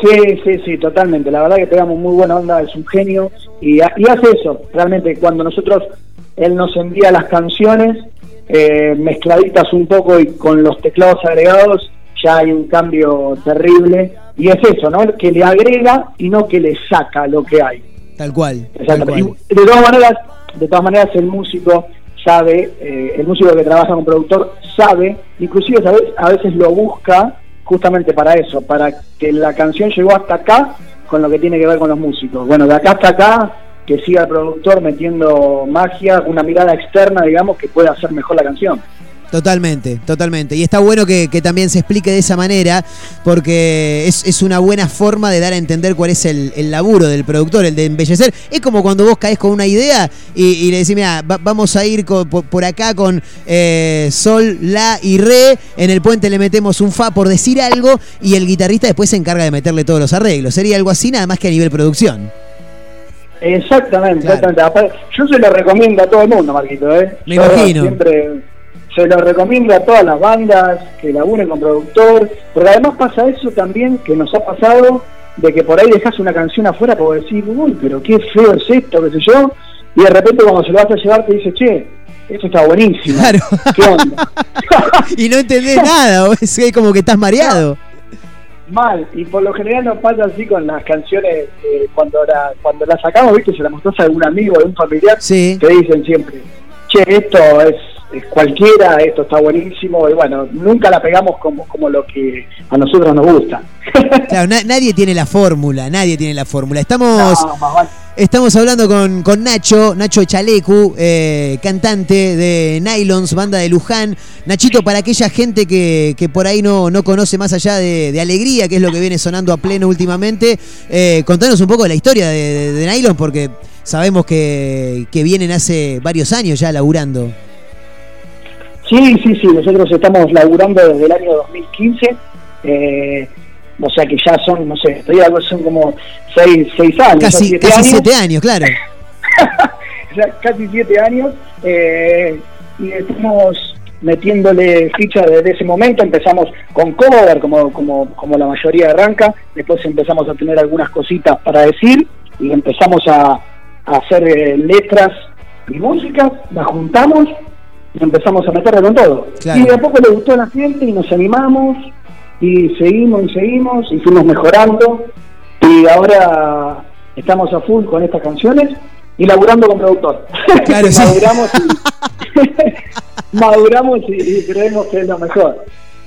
Sí, sí, sí, totalmente. La verdad que pegamos muy buena onda, es un genio y, ha- y hace eso. Realmente, cuando nosotros, él nos envía las canciones, eh, mezcladitas un poco y con los teclados agregados, ya hay un cambio terrible. Y es eso, ¿no? Que le agrega y no que le saca lo que hay. Tal cual. tal Exacto. cual. Y de todas maneras, de todas maneras el músico sabe, eh, el músico que trabaja con productor sabe, inclusive ¿sabes? a veces lo busca justamente para eso, para que la canción llegó hasta acá con lo que tiene que ver con los músicos. Bueno, de acá hasta acá, que siga el productor metiendo magia, una mirada externa, digamos, que pueda hacer mejor la canción. Totalmente, totalmente. Y está bueno que, que también se explique de esa manera, porque es, es una buena forma de dar a entender cuál es el, el laburo del productor, el de embellecer. Es como cuando vos caes con una idea y, y le decís, mira, va- vamos a ir por, por acá con eh, sol, la y re, en el puente le metemos un fa por decir algo y el guitarrista después se encarga de meterle todos los arreglos. Sería algo así, nada más que a nivel producción. Exactamente, exactamente. Yo se lo recomiendo a todo el mundo, Marquito. ¿eh? Me Yo imagino. Siempre se lo recomiendo a todas las bandas que laburen con productor, porque además pasa eso también que nos ha pasado de que por ahí dejas una canción afuera por decir, uy, pero qué feo es esto, qué sé yo, y de repente cuando se lo vas a llevar te dice, che, esto está buenísimo. ¿Qué onda? y no entendés nada, o es como que estás mareado. Mal, y por lo general nos pasa así con las canciones, eh, cuando la, cuando las sacamos, viste, se las mostrás a algún amigo, a un familiar, te dicen siempre, che, esto es, es cualquiera, esto está buenísimo, y bueno, nunca la pegamos como, como lo que a nosotros nos gusta. Claro, na- nadie tiene la fórmula, nadie tiene la fórmula. Estamos, No, más vale. estamos hablando con, con Nacho, Nacho Chalecu, eh, cantante de Nylons, banda de Luján. Nachito, para aquella gente que, que por ahí no, no conoce más allá de, de Alegría, que es lo que viene sonando a pleno últimamente, eh, contanos un poco de la historia de, de, de Nylons, porque sabemos que, que vienen hace varios años ya laburando. Sí, sí, sí, nosotros estamos laburando desde el año 2015, eh, o sea que ya son, no sé, son como seis, seis años. Casi, siete casi años. siete años, claro. casi siete años eh, y estamos metiéndole ficha desde ese momento empezamos con cover como, como, como la mayoría arranca después empezamos a tener algunas cositas para decir y empezamos a, a hacer eh, letras y música las juntamos y empezamos a meterle con todo Claro. y de a poco le gustó a la gente y nos animamos y seguimos y seguimos y fuimos mejorando y ahora estamos a full con estas canciones y laburando con productor. Claro, sí. maduramos y, maduramos y, y creemos que es lo mejor.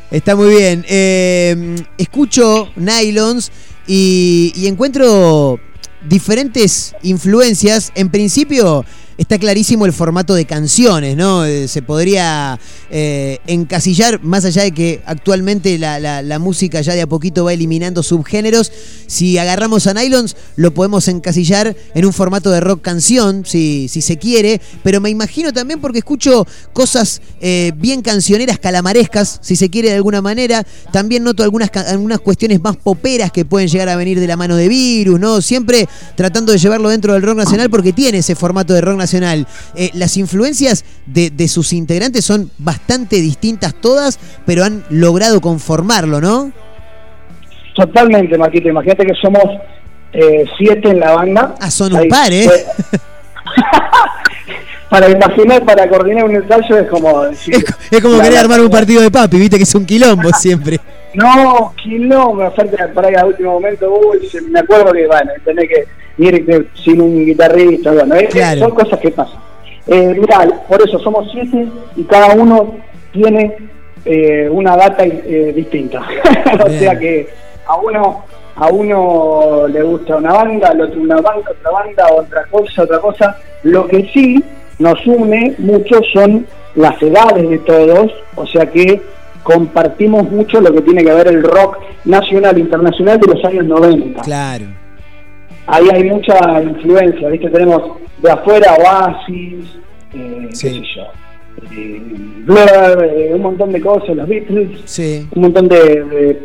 Está muy bien. Eh, escucho Nylons y, y encuentro diferentes influencias. En principio está clarísimo el formato de canciones, ¿no? Eh, se podría eh, encasillar, más allá de que actualmente la, música ya de a poquito va eliminando subgéneros. Si agarramos a Nylons, lo podemos encasillar en un formato de rock canción, si, si se quiere. Pero me imagino también porque escucho cosas eh, bien cancioneras, calamarescas, si se quiere de alguna manera. También noto algunas, algunas cuestiones más poperas que pueden llegar a venir de la mano de Virus, ¿no? Siempre tratando de llevarlo dentro del rock nacional porque tiene ese formato de rock nacional. Eh, las influencias de, de sus integrantes son bastante distintas todas, pero han logrado conformarlo, ¿no? Totalmente, Marquito. Imagínate que somos eh, siete en la banda. Ah, son un Ahí, par, ¿eh? eh, para imaginar, para coordinar un ensayo es como. Es como querer armar un partido de papi, viste que es un quilombo siempre. No, kilómetros, aparte para ir a último momento, uy, me acuerdo que, bueno, tenés que ir sin un guitarrista, bueno, Claro. son cosas que pasan. Eh, mirá, por eso somos siete y cada uno tiene eh, una data eh, distinta. o sea que a uno a uno le gusta una banda, al otro una banda, otra banda, otra cosa, otra cosa. Lo que sí nos une mucho son las edades de todos, o sea que compartimos mucho lo que tiene que ver el rock nacional e internacional de los años 90. Claro. Ahí hay mucha influencia, ¿viste? Tenemos de afuera Oasis, eh, qué sé yo, eh, Blur, eh, un montón de cosas, los Beatles, Sí. un montón de, de-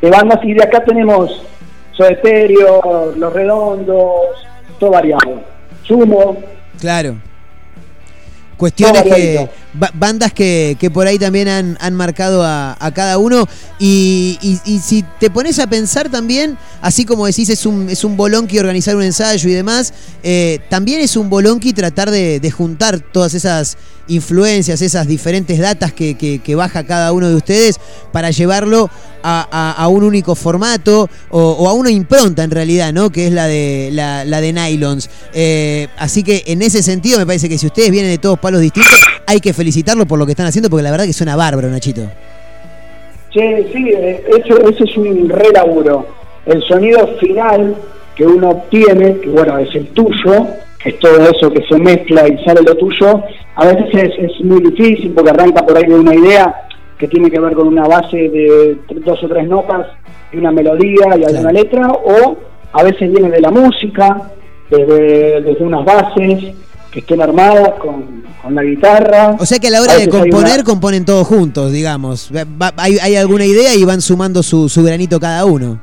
de bandas y de acá tenemos Soda Stereo, Los Redondos, todo variado. Sumo, Claro. Cuestiones que, ba- bandas que, que por ahí también han, han marcado a, a cada uno. Y, y- y si te pones a pensar también, así como decís, es un, es un bolonqui organizar un ensayo y demás, eh, también es un bolonqui tratar de, de juntar todas esas influencias, esas diferentes datas que, que- que baja cada uno de ustedes para llevarlo a, a- a un único formato o, a una impronta en realidad, ¿no? Que es la de la, de Nylons. Eh, así que en ese sentido me parece que si ustedes vienen de todos palos distintos, hay que felicitarlos por lo que están haciendo porque la verdad que suena bárbaro, Nachito. Che, sí, eh, eso, eso es un re laburo. El sonido final que uno obtiene, que bueno, es el tuyo, es todo eso que se mezcla y sale lo tuyo, a veces es, es muy difícil porque arranca por ahí de una idea que tiene que ver con una base de dos o tres notas y una melodía y alguna letra, o a veces viene de la música, desde, desde unas bases que estén armadas con, con la guitarra. O sea que a la hora de componer, una- componen todos juntos, digamos. Va- hay, hay alguna idea y van sumando su, su granito cada uno.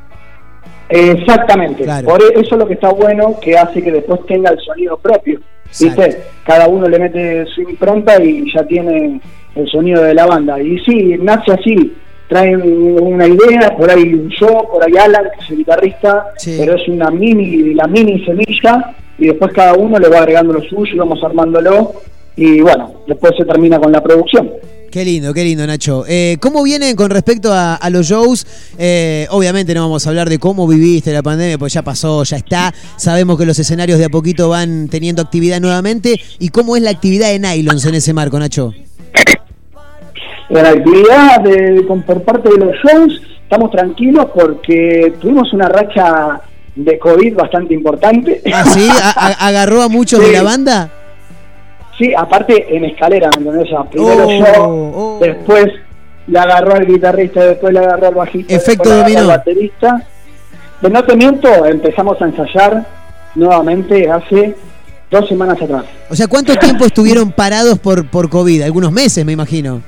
Exactamente. Claro. Por e- eso es lo que está bueno, que hace que después tenga el sonido propio. ¿Viste? Cada uno le mete su impronta y ya tiene el sonido de la banda. Y sí, nace así. Traen una idea, por ahí yo, por ahí Alan, que es el guitarrista, pero es una mini, la mini semilla, y después cada uno le va agregando lo suyo y vamos armándolo, y bueno, después se termina con la producción. Qué lindo, qué lindo, Nacho. Eh, ¿Cómo vienen con respecto a, a los shows? Eh, obviamente no vamos a hablar de cómo viviste la pandemia, pues ya pasó, ya está. Sabemos que los escenarios de a poquito van teniendo actividad nuevamente. ¿Y cómo es la actividad de Nylons en ese marco, Nacho? En la actividad de, con- por parte de los shows estamos tranquilos porque tuvimos una racha de COVID bastante importante. ¿Ah, sí? ¿A- a- ¿Agarró a muchos de la banda? Sí, aparte en escalera, ¿me entendés? O sea, primero Oh, yo, después le agarró al guitarrista, después le agarró al bajista, Efecto dominó. al baterista. Pero no te miento, empezamos a ensayar nuevamente hace dos semanas atrás. O sea, ¿cuánto tiempo estuvieron parados por, por COVID? Algunos meses, me imagino.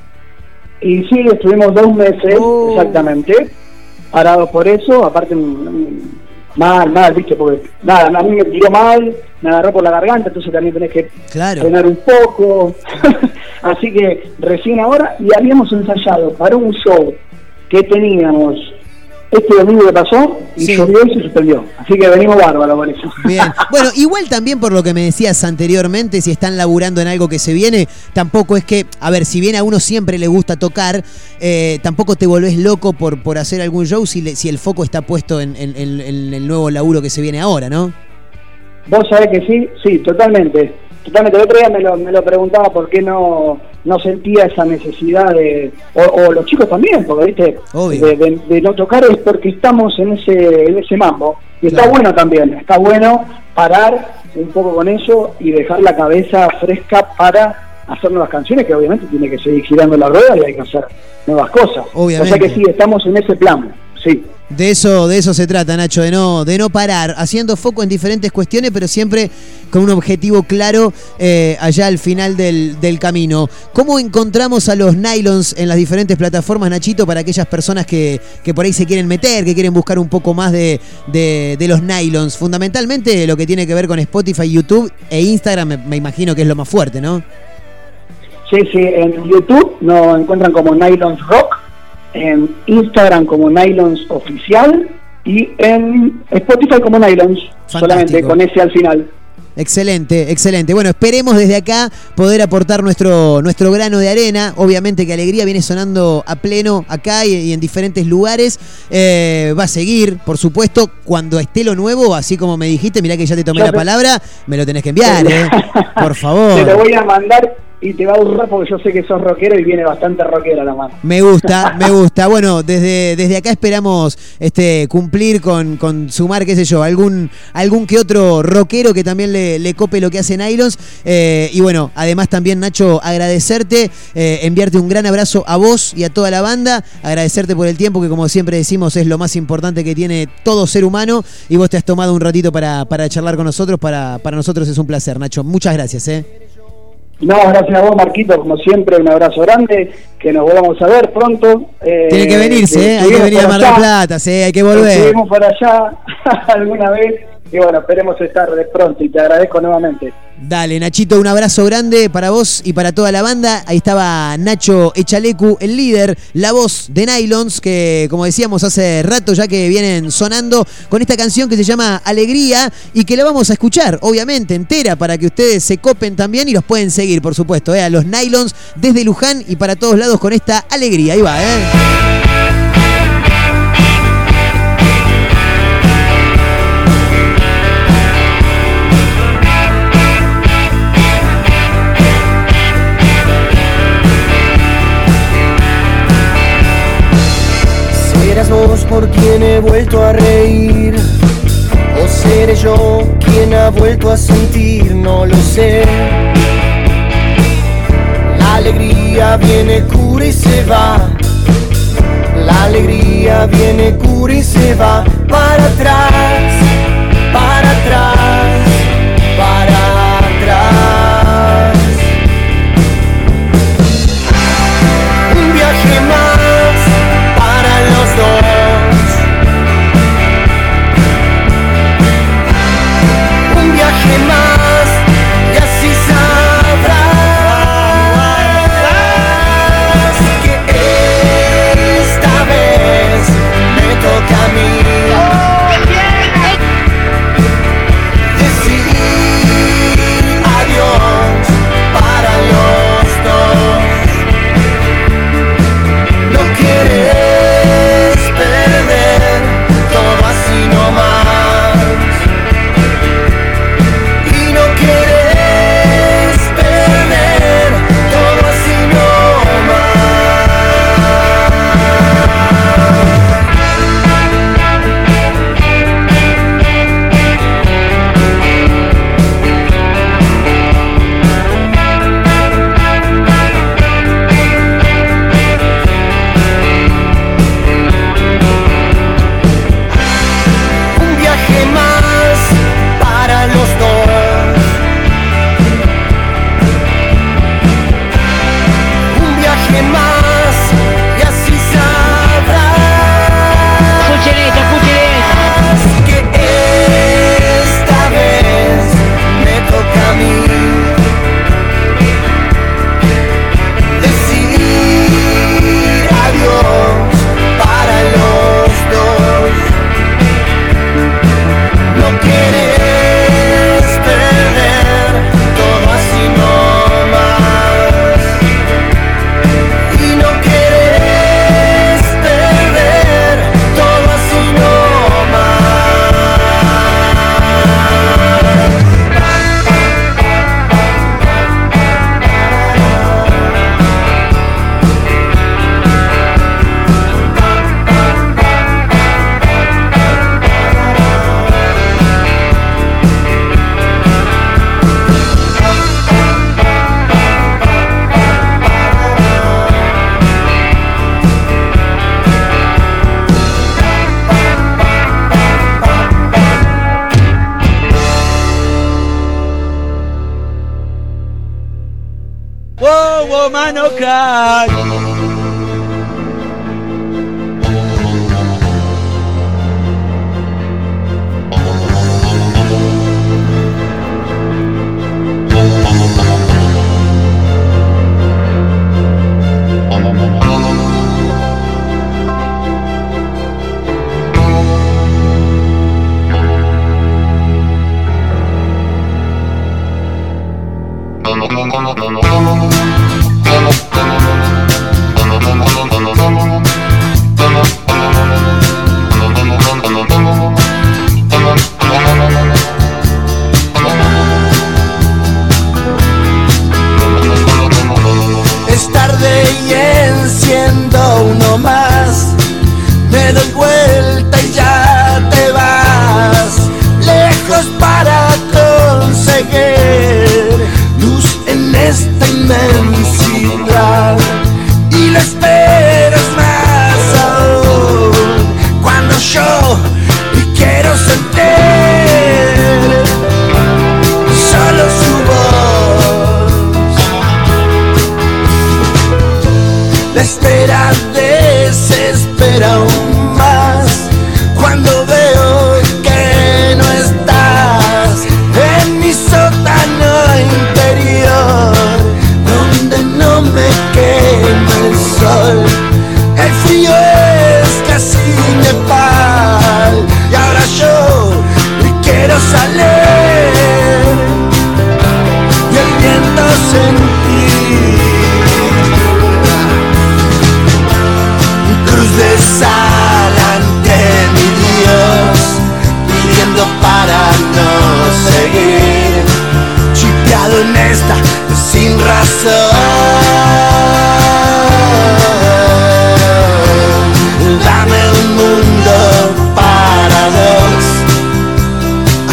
Y sí, estuvimos dos meses exactamente parados por eso, aparte mm, mal, mal, viste, porque nada, a mí me tiró mal, me agarró por la garganta, entonces también tenés que Claro. frenar un poco. Así que recién ahora, y habíamos ensayado para un show que teníamos este domingo que pasó y llovió y se suspendió. Así que venimos bárbaros por eso. Bien. Bueno, igual también por lo que me decías anteriormente, si están laburando en algo que se viene, tampoco es que, a ver, si bien a uno siempre le gusta tocar, eh, tampoco te volvés loco por, por hacer algún show si, le- si el foco está puesto en, en- en- en el nuevo laburo que se viene ahora, ¿no? Vos sabés que sí, sí, totalmente. Totalmente. El otro día me lo, me lo preguntaba por qué no, no sentía esa necesidad de. O, o los chicos también, porque viste, de, de- de no tocar es porque estamos en ese, en ese mambo. Y está bueno también, está bueno parar un poco con eso y dejar la cabeza fresca para hacer nuevas canciones, que obviamente tiene que seguir girando la rueda y hay que hacer nuevas cosas. Obviamente. O sea que sí, estamos en ese plan, sí. De eso, de eso se trata, Nacho, de no, de no parar, haciendo foco en diferentes cuestiones, pero siempre con un objetivo claro eh, allá al final del, del camino. ¿Cómo encontramos a los nylons en las diferentes plataformas, Nachito, para aquellas personas que, que por ahí se quieren meter, que quieren buscar un poco más de, de- de los nylons? Fundamentalmente lo que tiene que ver con Spotify, YouTube e Instagram, me, me imagino que es lo más fuerte, ¿no? Sí, sí, en YouTube nos encuentran como Nylons Rock, en Instagram como Nylons Oficial y en Spotify como Nylons, solamente con ese al final. Excelente, excelente. Bueno, esperemos desde acá poder aportar nuestro, nuestro grano de arena. Obviamente que Alegría viene sonando a pleno acá y, y en diferentes lugares. Eh, va a seguir, por supuesto, cuando esté lo nuevo, así como me dijiste, mirá que ya te tomé la palabra, me lo tenés que enviar, ¿eh? Por Te lo favor. voy a mandar y te va a durar porque yo sé que sos rockero y viene bastante rockera la mano. Me gusta, me gusta. Bueno, desde, desde acá esperamos este, cumplir con, con sumar, qué sé yo, algún, algún que otro rockero que también le, le cope lo que hace Nylons. Eh, y bueno, además también, Nacho, agradecerte, eh, enviarte un gran abrazo a vos y a toda la banda, agradecerte por el tiempo que como siempre decimos es lo más importante que tiene todo ser humano y vos te has tomado un ratito para, para charlar con nosotros, para, para nosotros es un placer, Nacho. Muchas gracias, ¿eh? No, gracias a vos, Marquito, como siempre, un abrazo grande, que nos volvamos a ver pronto. Eh, Tiene que venirse, ¿eh? Hay que venir a Mar del Plata, sí, hay que volver. Estuvimos por allá alguna vez y bueno, esperemos estar de pronto y te agradezco nuevamente. Dale, Nachito, un abrazo grande para vos y para toda la banda. Ahí estaba Nacho Echalecu, el líder, la voz de Nylons, que como decíamos hace rato ya que vienen sonando con esta canción que se llama Alegría y que la vamos a escuchar, obviamente, entera, para que ustedes se copen también y los pueden seguir, por supuesto, ¿eh? a los Nylons desde Luján y para todos lados con esta alegría. Ahí va, ¿eh? Serás vos por quien he vuelto a reír O seré yo quien ha vuelto a sentir, no lo sé La alegría viene, cura y se va. La alegría viene, cura y se va. Para atrás, para atrás, para atrás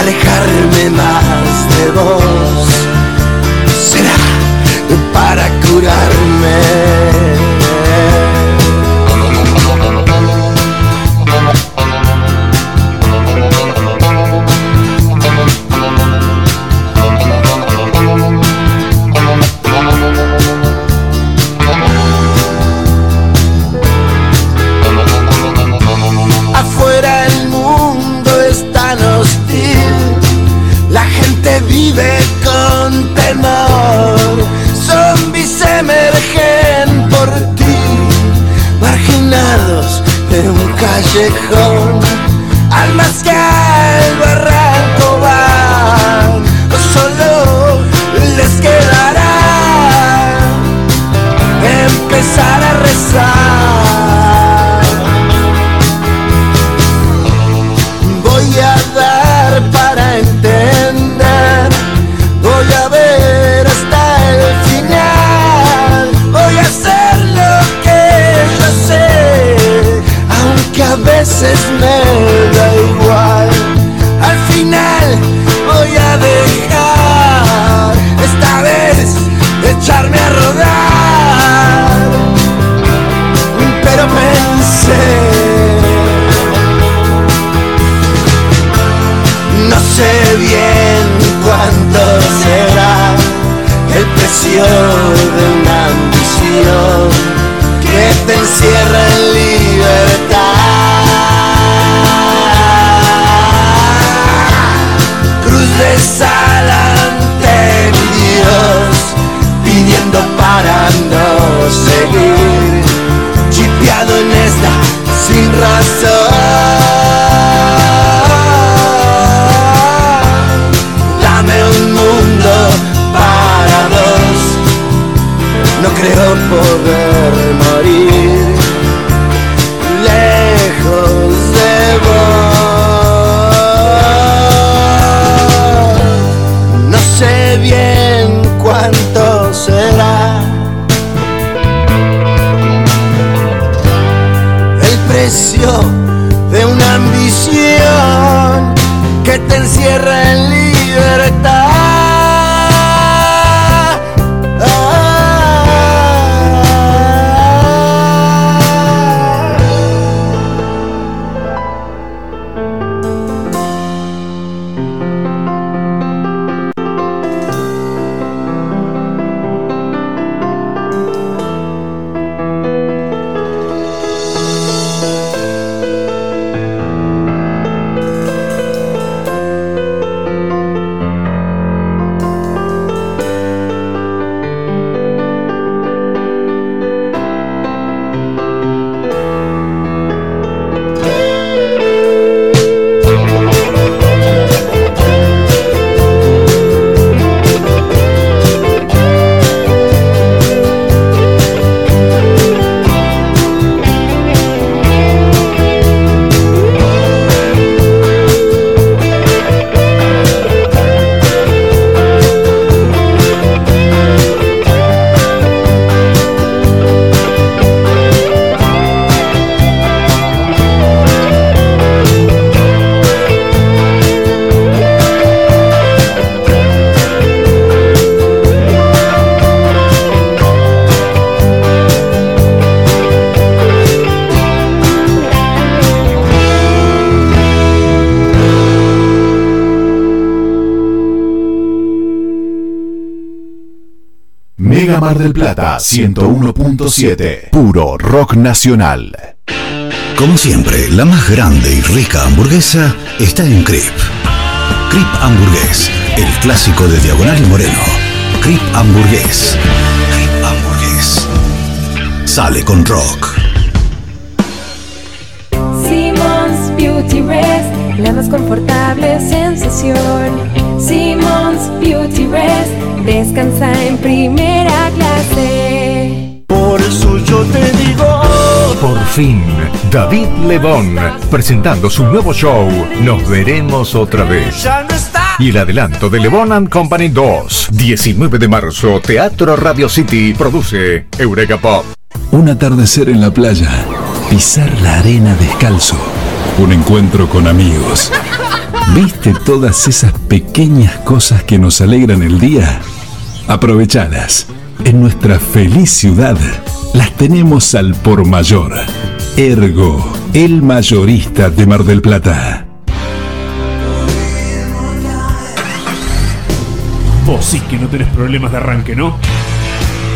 alejarme más de vos será para curarme. Del Plata 101.7, puro rock nacional. Como siempre, la más grande y rica hamburguesa está en Crip. Crip Hamburgués, el clásico de Diagonal y Moreno. Crip Hamburgués. Crip Hamburgués. Sale con rock. Simmons Beauty Rest, la más confortable sensación. Simmons Beauty Rest descansa en primera clase. Por eso yo te digo. Por fin, David Lebón, presentando su nuevo show, Nos veremos otra vez. Ya no está. Y el adelanto de Lebon and Company 2, 19 de marzo, Teatro Radio City, produce Eureka Pop. Un atardecer en la playa, pisar la arena descalzo, un encuentro con amigos. ¿Viste todas esas pequeñas cosas que nos alegran el día? Aprovechadas. En nuestra feliz ciudad las tenemos al por mayor. Ergo, el mayorista de Mar del Plata. Vos sí que no tenés problemas de arranque, ¿no?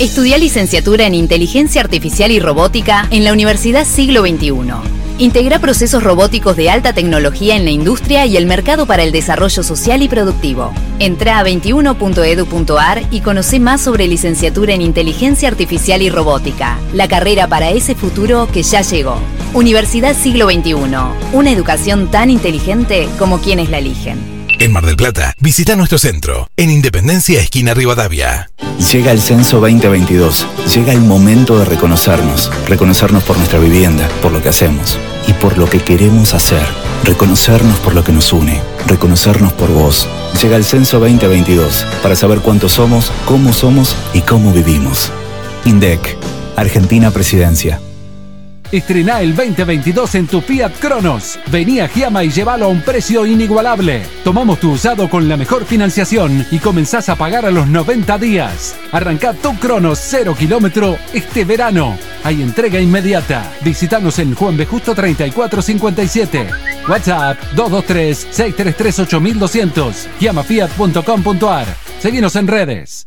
Estudia licenciatura en Inteligencia Artificial y Robótica en la Universidad Siglo XXI. Integra procesos robóticos de alta tecnología en la industria y el mercado para el desarrollo social y productivo. Entra a 21.edu.ar y conoce más sobre licenciatura en Inteligencia Artificial y Robótica, la carrera para ese futuro que ya llegó. Universidad Siglo XXI, una educación tan inteligente como quienes la eligen. En Mar del Plata, visita nuestro centro, en Independencia Esquina Rivadavia. Llega el censo 2022. Llega el momento de reconocernos. Reconocernos por nuestra vivienda, por lo que hacemos y por lo que queremos hacer. Reconocernos por lo que nos une. Reconocernos por vos. Llega el censo 2022 para saber cuántos somos, cómo somos y cómo vivimos. INDEC, Argentina Presidencia. Estrená el 2022 en tu Fiat Cronos. Vení a Giama y llévalo a un precio inigualable. Tomamos tu usado con la mejor financiación y comenzás a pagar a los 90 días. Arrancá tu Cronos 0 kilómetro este verano. Hay entrega inmediata. Visítanos en Juan B. Justo 3457. WhatsApp 223-633-8200. Giamafiat.com.ar. Seguinos en redes.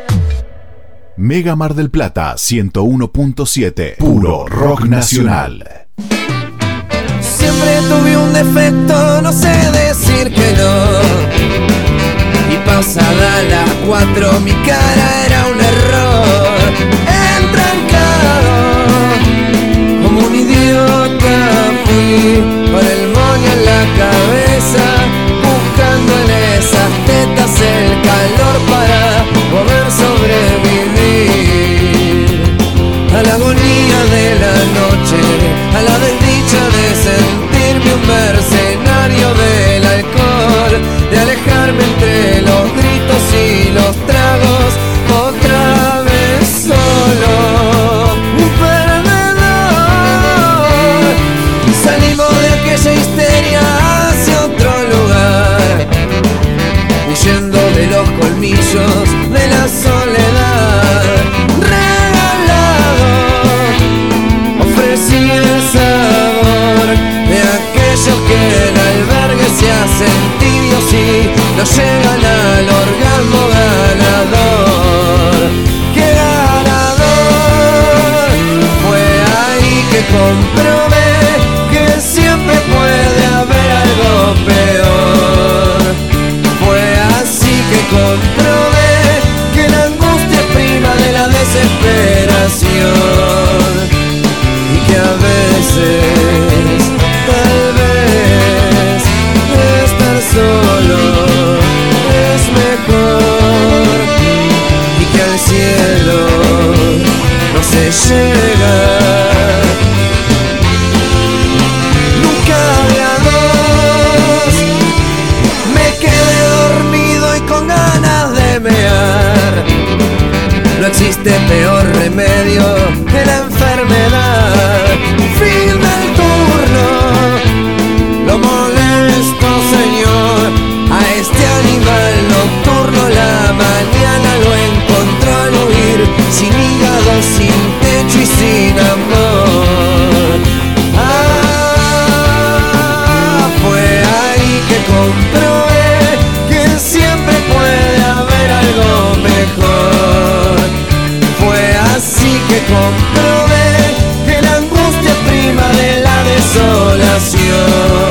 Mega Mar del Plata 101.7. Puro rock nacional. Siempre tuve un defecto, no sé decir que no. Y pasada las cuatro mi cara era un error. Entrancado, como un idiota fui, con el moño en la cabeza, esas tetas el calor para poder sobrevivir. A la agonía de la noche, a la desdicha de sentirme un mercenario del alcohol, de alejarme entre los gritos y los tragos, la soledad. Regalado, ofrecí el sabor de aquellos que en albergue se hacen tibios y no llegan al orgasmo ganador. ¡Qué ganador! Fue ahí que comprobé que siempre puede haber algo peor. Fue así que comprobé y que a veces, tal vez, estar solo es mejor y que al cielo no se llega. existe peor remedio que la enfermedad. Fin del turno, lo molesto señor, a este animal nocturno la mañana lo encontró al huir sin comprobé que la angustia prima de la desolación.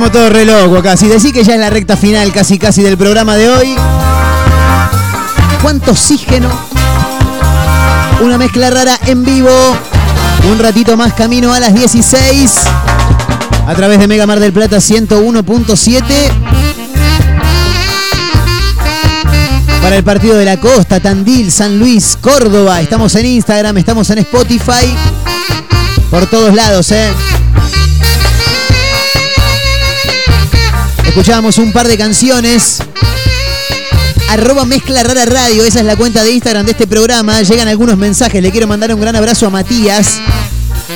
Estamos todos re locos acá. Si decís que ya es la recta final casi casi del programa de hoy. ¿Cuánto oxígeno? Una mezcla rara en vivo. Un ratito más camino a las 16. A través de Mega Mar del Plata 101.7. Para el partido de la costa, Tandil, San Luis, Córdoba. Estamos en Instagram, estamos en Spotify. Por todos lados, ¿eh? Escuchábamos un par de canciones. Arroba Mezcla Rara Radio, esa es la cuenta de Instagram de este programa. Llegan algunos mensajes, le quiero mandar un gran abrazo a Matías.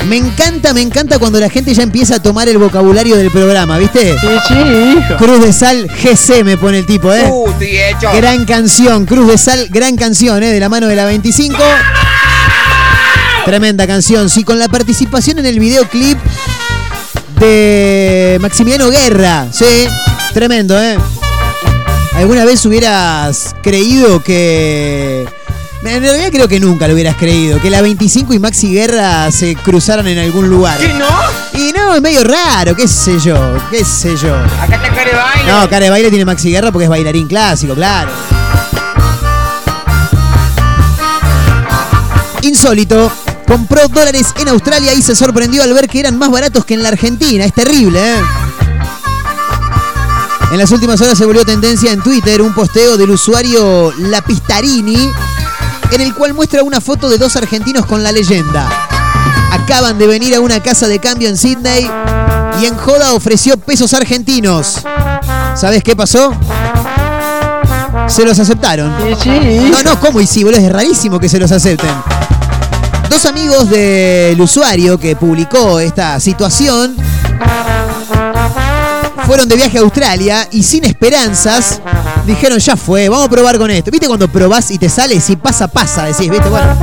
Me encanta, me encanta cuando la gente ya empieza a tomar el vocabulario del programa, ¿viste? Sí, sí, Cruz de Sal GC me pone el tipo, ¿eh? Uh, hecho. Gran canción, Cruz de Sal, gran canción, ¿eh? De la mano de la 25. Tremenda canción, sí, con la participación en el videoclip de Maximiliano Guerra, sí, tremendo, ¿eh? ¿Alguna vez hubieras creído que... En realidad creo que nunca lo hubieras creído, que la 25 y Maxi Guerra se cruzaran en algún lugar. ¿Qué no? Y no, es medio raro, qué sé yo, qué sé yo. Acá está cara de baile. No, cara de baile tiene Maxi Guerra porque es bailarín clásico, claro. Insólito. Compró dólares en Australia y se sorprendió al ver que eran más baratos que en la Argentina. Es terrible, ¿eh? En las últimas horas se volvió tendencia en Twitter un posteo del usuario Lapistarini en el cual muestra una foto de dos argentinos con la leyenda. Acaban de venir a una casa de cambio en Sydney y en joda ofreció pesos argentinos. ¿Sabes qué pasó? Se los aceptaron. No, no, ¿cómo? Y sí, boludo, es rarísimo que se los acepten. Dos amigos del usuario que publicó esta situación fueron de viaje a Australia y sin esperanzas dijeron, ya fue, vamos a probar con esto. ¿Viste cuando probás y te sale? Si pasa, pasa, decís, ¿viste? Bueno.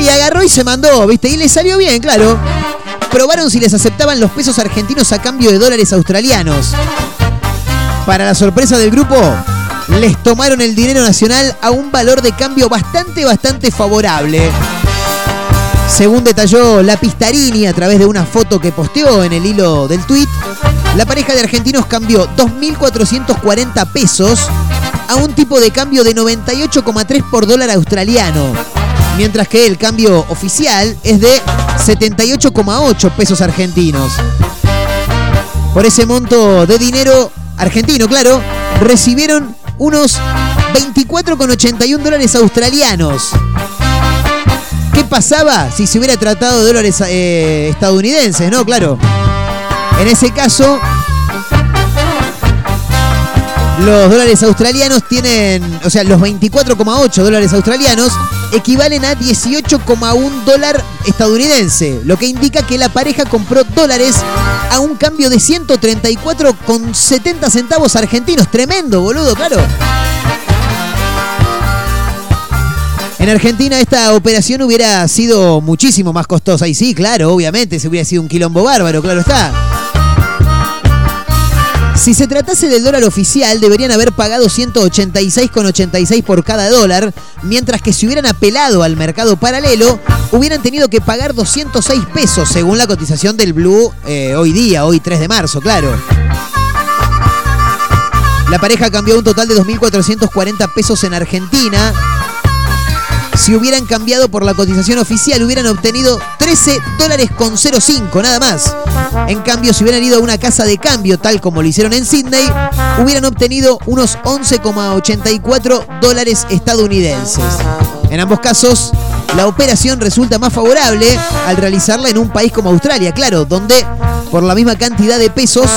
Y agarró y se mandó, ¿viste? Y le salió bien, claro. Probaron si les aceptaban los pesos argentinos a cambio de dólares australianos. Para la sorpresa del grupo, les tomaron el dinero nacional a un valor de cambio bastante, bastante favorable. Según detalló la Pistarini a través de una foto que posteó en el hilo del tweet, la pareja de argentinos cambió 2.440 pesos a un tipo de cambio de 98,3 por dólar australiano, mientras que el cambio oficial es de 78,8 pesos argentinos. Por ese monto de dinero argentino, claro, recibieron unos 24,81 dólares australianos. ¿Qué pasaba si se hubiera tratado de dólares eh, estadounidenses? No, claro. En ese caso, Los dólares australianos tienen, o sea, los 24,8 dólares australianos equivalen a 18,1 dólar estadounidense, lo que indica que la pareja compró dólares a un cambio de 134,70 centavos argentinos. Tremendo, boludo, claro. En Argentina esta operación hubiera sido muchísimo más costosa. Y sí, claro, obviamente, se hubiera sido un quilombo bárbaro, claro está. Si se tratase del dólar oficial, deberían haber pagado 186,86 por cada dólar, mientras que si hubieran apelado al mercado paralelo, hubieran tenido que pagar 206 pesos, según la cotización del Blue eh, hoy día, hoy 3 de marzo, claro. La pareja cambió un total de 2.440 pesos en Argentina. Si hubieran cambiado por la cotización oficial, hubieran obtenido 13 dólares con 05, nada más. En cambio, si hubieran ido a una casa de cambio, tal como lo hicieron en Sydney, hubieran obtenido unos 11,84 dólares estadounidenses. En ambos casos, la operación resulta más favorable al realizarla en un país como Australia, claro, donde por la misma cantidad de pesos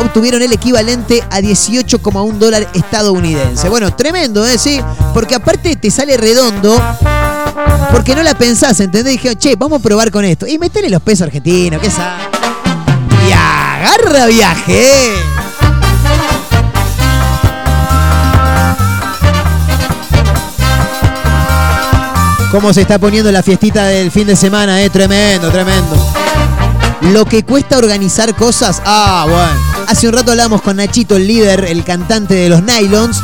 obtuvieron el equivalente a 18,1 dólar estadounidense. Bueno, tremendo, ¿eh? Sí, porque aparte te sale redondo. Porque no la pensás, ¿entendés? Dije, che, vamos a probar con esto. Y metele los pesos argentinos, ¿qué sabe? Y agarra viaje. ¿Cómo se está poniendo la fiestita del fin de semana, eh? Tremendo, tremendo. Lo que cuesta organizar cosas, ah, bueno. Hace un rato hablamos con Nachito, el líder, el cantante de los Nylons.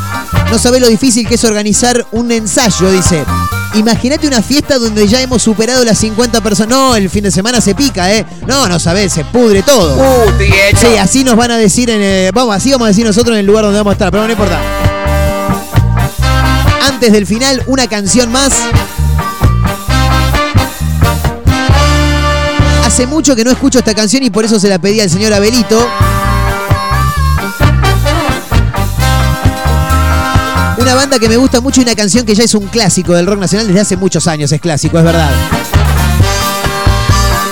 No sabe lo difícil que es organizar un ensayo, dice. Imagínate una fiesta donde ya hemos superado las 50 personas. No, el fin de semana se pica, ¿eh? No, no sabés, se pudre todo. sí, así nos van a decir en. eh, vamos, así vamos a decir nosotros en el lugar donde vamos a estar, pero no importa. Antes del final, una canción más. Hace mucho que no escucho esta canción y por eso se la pedí al señor Abelito. Una banda que me gusta mucho y una canción que ya es un clásico del rock nacional desde hace muchos años, es clásico, es verdad.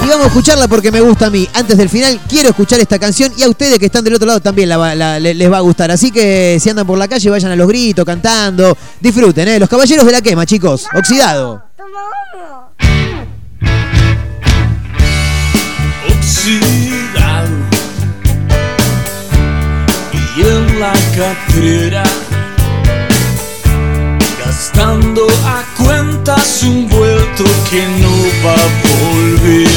Y vamos a escucharla porque me gusta a mí. Antes del final quiero escuchar esta canción y a ustedes que están del otro lado también les va a gustar. Así que si andan por la calle vayan a los gritos, cantando, disfruten, ¿eh? Los caballeros de la quema, chicos. Oxidado. Y en la cartera gastando a cuentas un vuelto que no va a volver.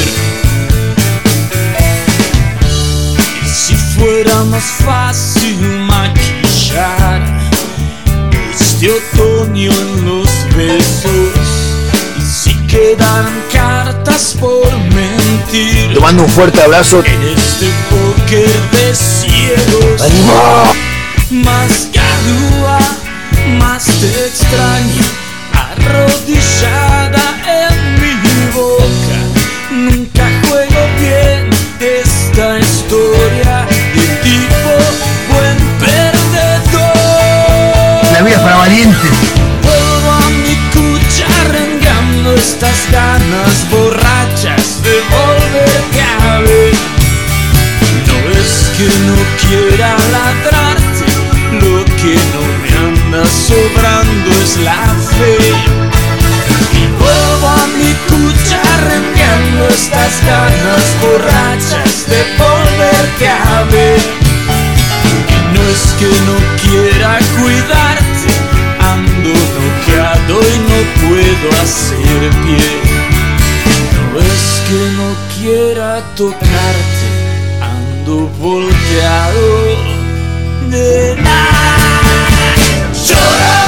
Y si fuera más fácil maquillar este otoño en los besos si quedaran cartas por mentir Te mando un fuerte abrazo. en este póker de ciegos ¡Ánimo! Más garúa, más te extraño Arrodillada estas ganas borrachas de volverte a ver. No es que no quiera ladrarte, lo que no me anda sobrando es la fe. Y vuelvo a mi cucha arengando estas ganas borrachas de volverte a ver. No es que no quiera cuidarte, ando noqueado y no puedo hacer pie. No es que no quiera tocarte, ando volteado de nada. Llora,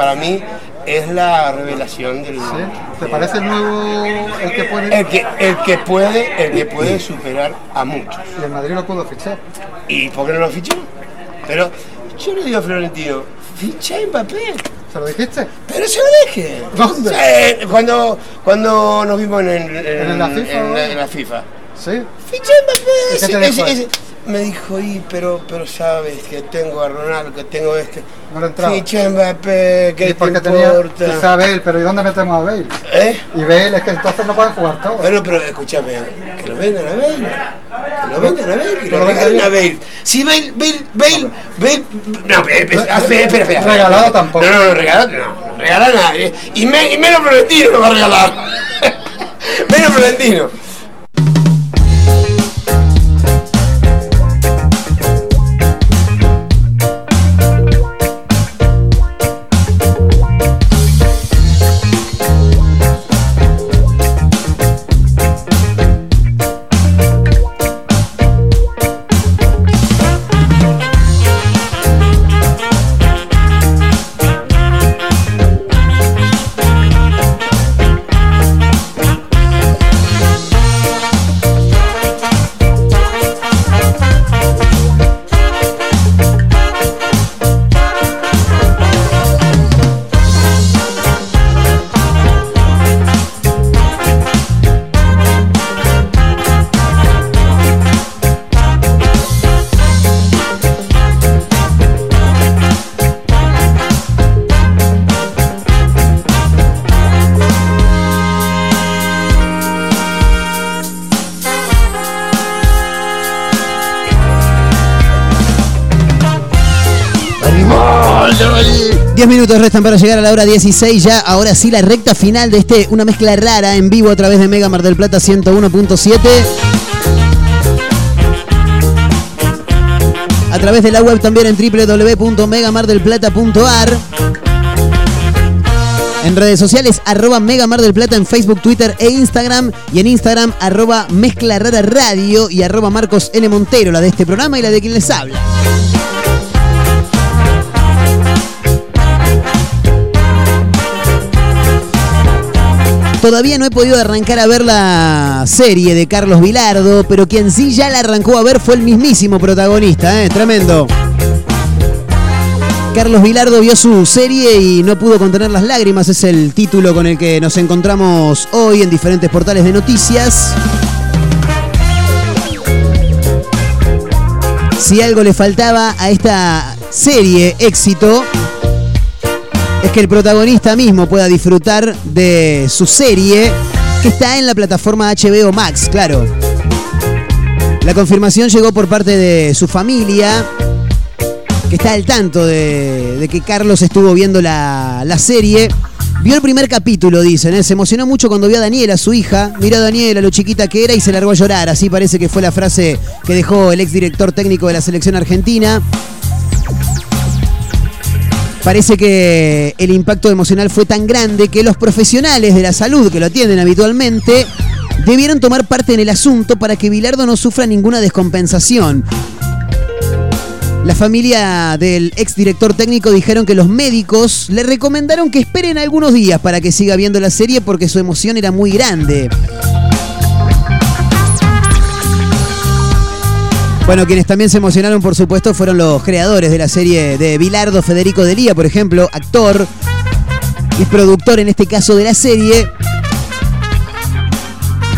para mí es la revelación del ¿Te parece el nuevo el que puede? el que el que puede el que puede superar a muchos Y el Madrid lo pudo fichar. y por qué no lo fichó pero yo le digo a Florentino ficha Mbappé ¿Se lo dijiste? pero se lo deje ¿Dónde? Sí, cuando cuando nos vimos en, en- ¿En la FIFA, en la- FIFA Sí. ficha Mbappé me dijo y pero pero sabes que tengo a Ronaldo que tengo este No lo entraba. ficha a Mbappé ¿qué te porque tenía importa? que sea Bale, pero ¿y dónde metemos a Bale? ¿Eh? Y Bale es que entonces no pueden jugar todos. Bueno, pero escúchame, que lo vendan a Bale. Que lo vendan a Bale, que ¿Que lo regalen a Bale. Si Bale, Bale, Bale, Bale. No, espera, espera, espera, espera, espera. Regalado tampoco. No, no, no, regalado no. No regala a nadie. Y, me- y menos Florentino lo va a regalar. menos Florentino. 10 minutos restan para llegar a la hora 16. Ya, ahora sí, la recta final de este, una mezcla rara en vivo a través de Mega Mar del Plata 101.7. A través de la web también en www.megamardelplata.ar. En redes sociales, arroba Mega Mar del Plata en Facebook, Twitter e Instagram. Y en Instagram, arroba Mezcla Rara Radio y arroba Marcos N. Montero, la de este programa y la de quien les habla. Todavía no he podido arrancar a ver la serie de Carlos Vilardo, pero quien sí ya la arrancó a ver fue el mismísimo protagonista, ¿eh? Tremendo. Carlos Vilardo vio su serie y no pudo contener las lágrimas, es el título con el que nos encontramos hoy en diferentes portales de noticias. Si algo le faltaba a esta serie éxito, es que el protagonista mismo pueda disfrutar de su serie que está en la plataforma HBO Max, claro. La confirmación llegó por parte de su familia, que está al tanto de, que Carlos estuvo viendo la, la serie. Vio el primer capítulo, dicen, ¿eh? se emocionó mucho cuando vio a Daniela, su hija. Miró a Daniela, lo chiquita que era, y se largó a llorar. Así parece que fue la frase que dejó el exdirector técnico de la selección argentina. Parece que el impacto emocional fue tan grande que los profesionales de la salud que lo atienden habitualmente debieron tomar parte en el asunto para que Bilardo no sufra ninguna descompensación. La familia del exdirector técnico dijeron que los médicos le recomendaron que esperen algunos días para que siga viendo la serie porque su emoción era muy grande. Bueno, quienes también se emocionaron, por supuesto, fueron los creadores de la serie de Bilardo, Federico Delía, por ejemplo, actor y productor en este caso de la serie.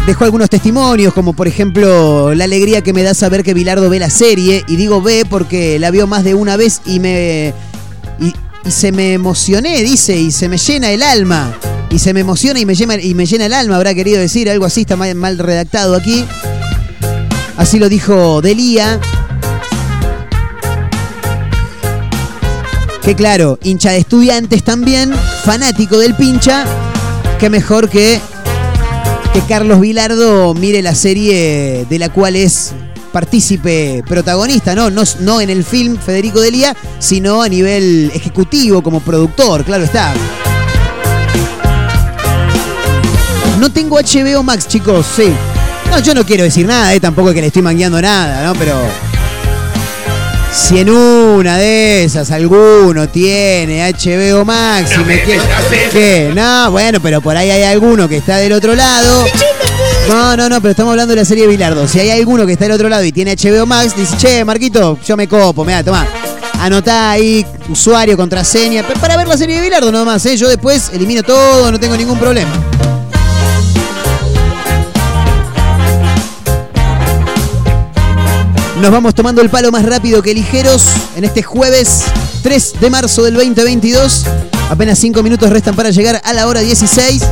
Dejó algunos testimonios, como por ejemplo la alegría que me da saber que Bilardo ve la serie. Y digo ve porque la vio más de una vez y me. Y, se me emocioné, dice, y se me llena el alma. Y se me emociona y me llena, el alma, habrá querido decir, algo así, está mal redactado aquí. Así lo dijo Delía. Que claro, hincha de estudiantes también, fanático del pincha. Que mejor que, que Carlos Vilardo mire la serie de la cual es partícipe protagonista, ¿no? ¿no? No en el film Federico Delía, sino a nivel ejecutivo como productor, claro está. No tengo HBO Max, chicos, sí. No, yo no quiero decir nada, eh, tampoco es que le estoy mangueando nada, ¿no? Pero si en una de esas alguno tiene HBO Max y me quiere... ¿Qué? No, bueno, pero por ahí hay alguno que está del otro lado. No, no, no, pero estamos hablando de la serie Bilardo. Si hay alguno que está del otro lado y tiene HBO Max, dice, che, Marquito, yo me copo, mira, toma. Anotá ahí usuario, contraseña, para ver la serie de Bilardo nomás, ¿eh? Yo después elimino todo, no tengo ningún problema. Nos vamos tomando el palo más rápido que ligeros en este jueves 3 de marzo del 2022. Apenas 5 minutos restan para llegar a la hora 16.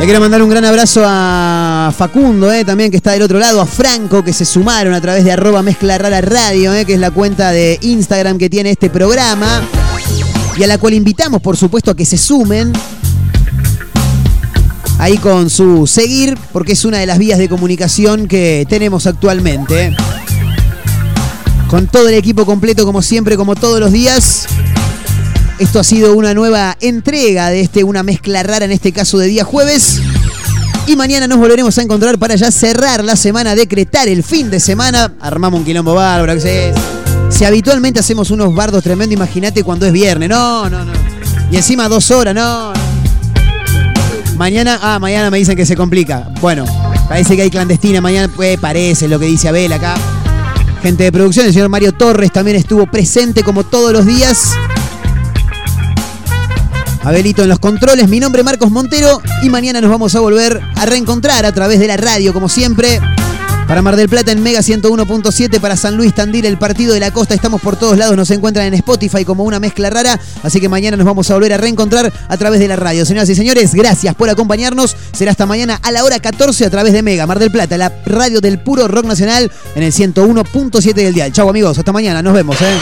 Le quiero mandar un gran abrazo a Facundo, eh, también que está del otro lado, a Franco, que se sumaron a través de arroba mezcla rara radio, eh, que es la cuenta de Instagram que tiene este programa. Y a la cual invitamos, por supuesto, a que se sumen ahí con su seguir, porque es una de las vías de comunicación que tenemos actualmente. Con todo el equipo completo, como siempre, como todos los días. Esto ha sido una nueva entrega de este, una mezcla rara, en este caso de día jueves. Y mañana nos volveremos a encontrar para ya cerrar la semana, decretar el fin de semana. Armamos un quilombo bárbaro, que Si habitualmente hacemos unos bardos tremendo, imagínate cuando es viernes. No, no, no. Y encima dos horas, no. Mañana, ah, mañana me dicen que se complica. Bueno, parece que hay clandestina. Mañana pues, parece lo que dice Abel acá. Gente de producción, el señor Mario Torres también estuvo presente como todos los días. Abelito en los controles, mi nombre es Marcos Montero y mañana nos vamos a volver a reencontrar a través de la radio como siempre. Para Mar del Plata en Mega 101.7, para San Luis Tandil, el partido de la costa, estamos por todos lados, nos encuentran en Spotify como una mezcla rara, así que mañana nos vamos a volver a reencontrar a través de la radio. Señoras y señores, gracias por acompañarnos, será hasta mañana a la hora 14 a través de Mega, Mar del Plata, la radio del puro rock nacional en el 101.7 del dial. Chau amigos, hasta mañana, nos vemos. ¿eh?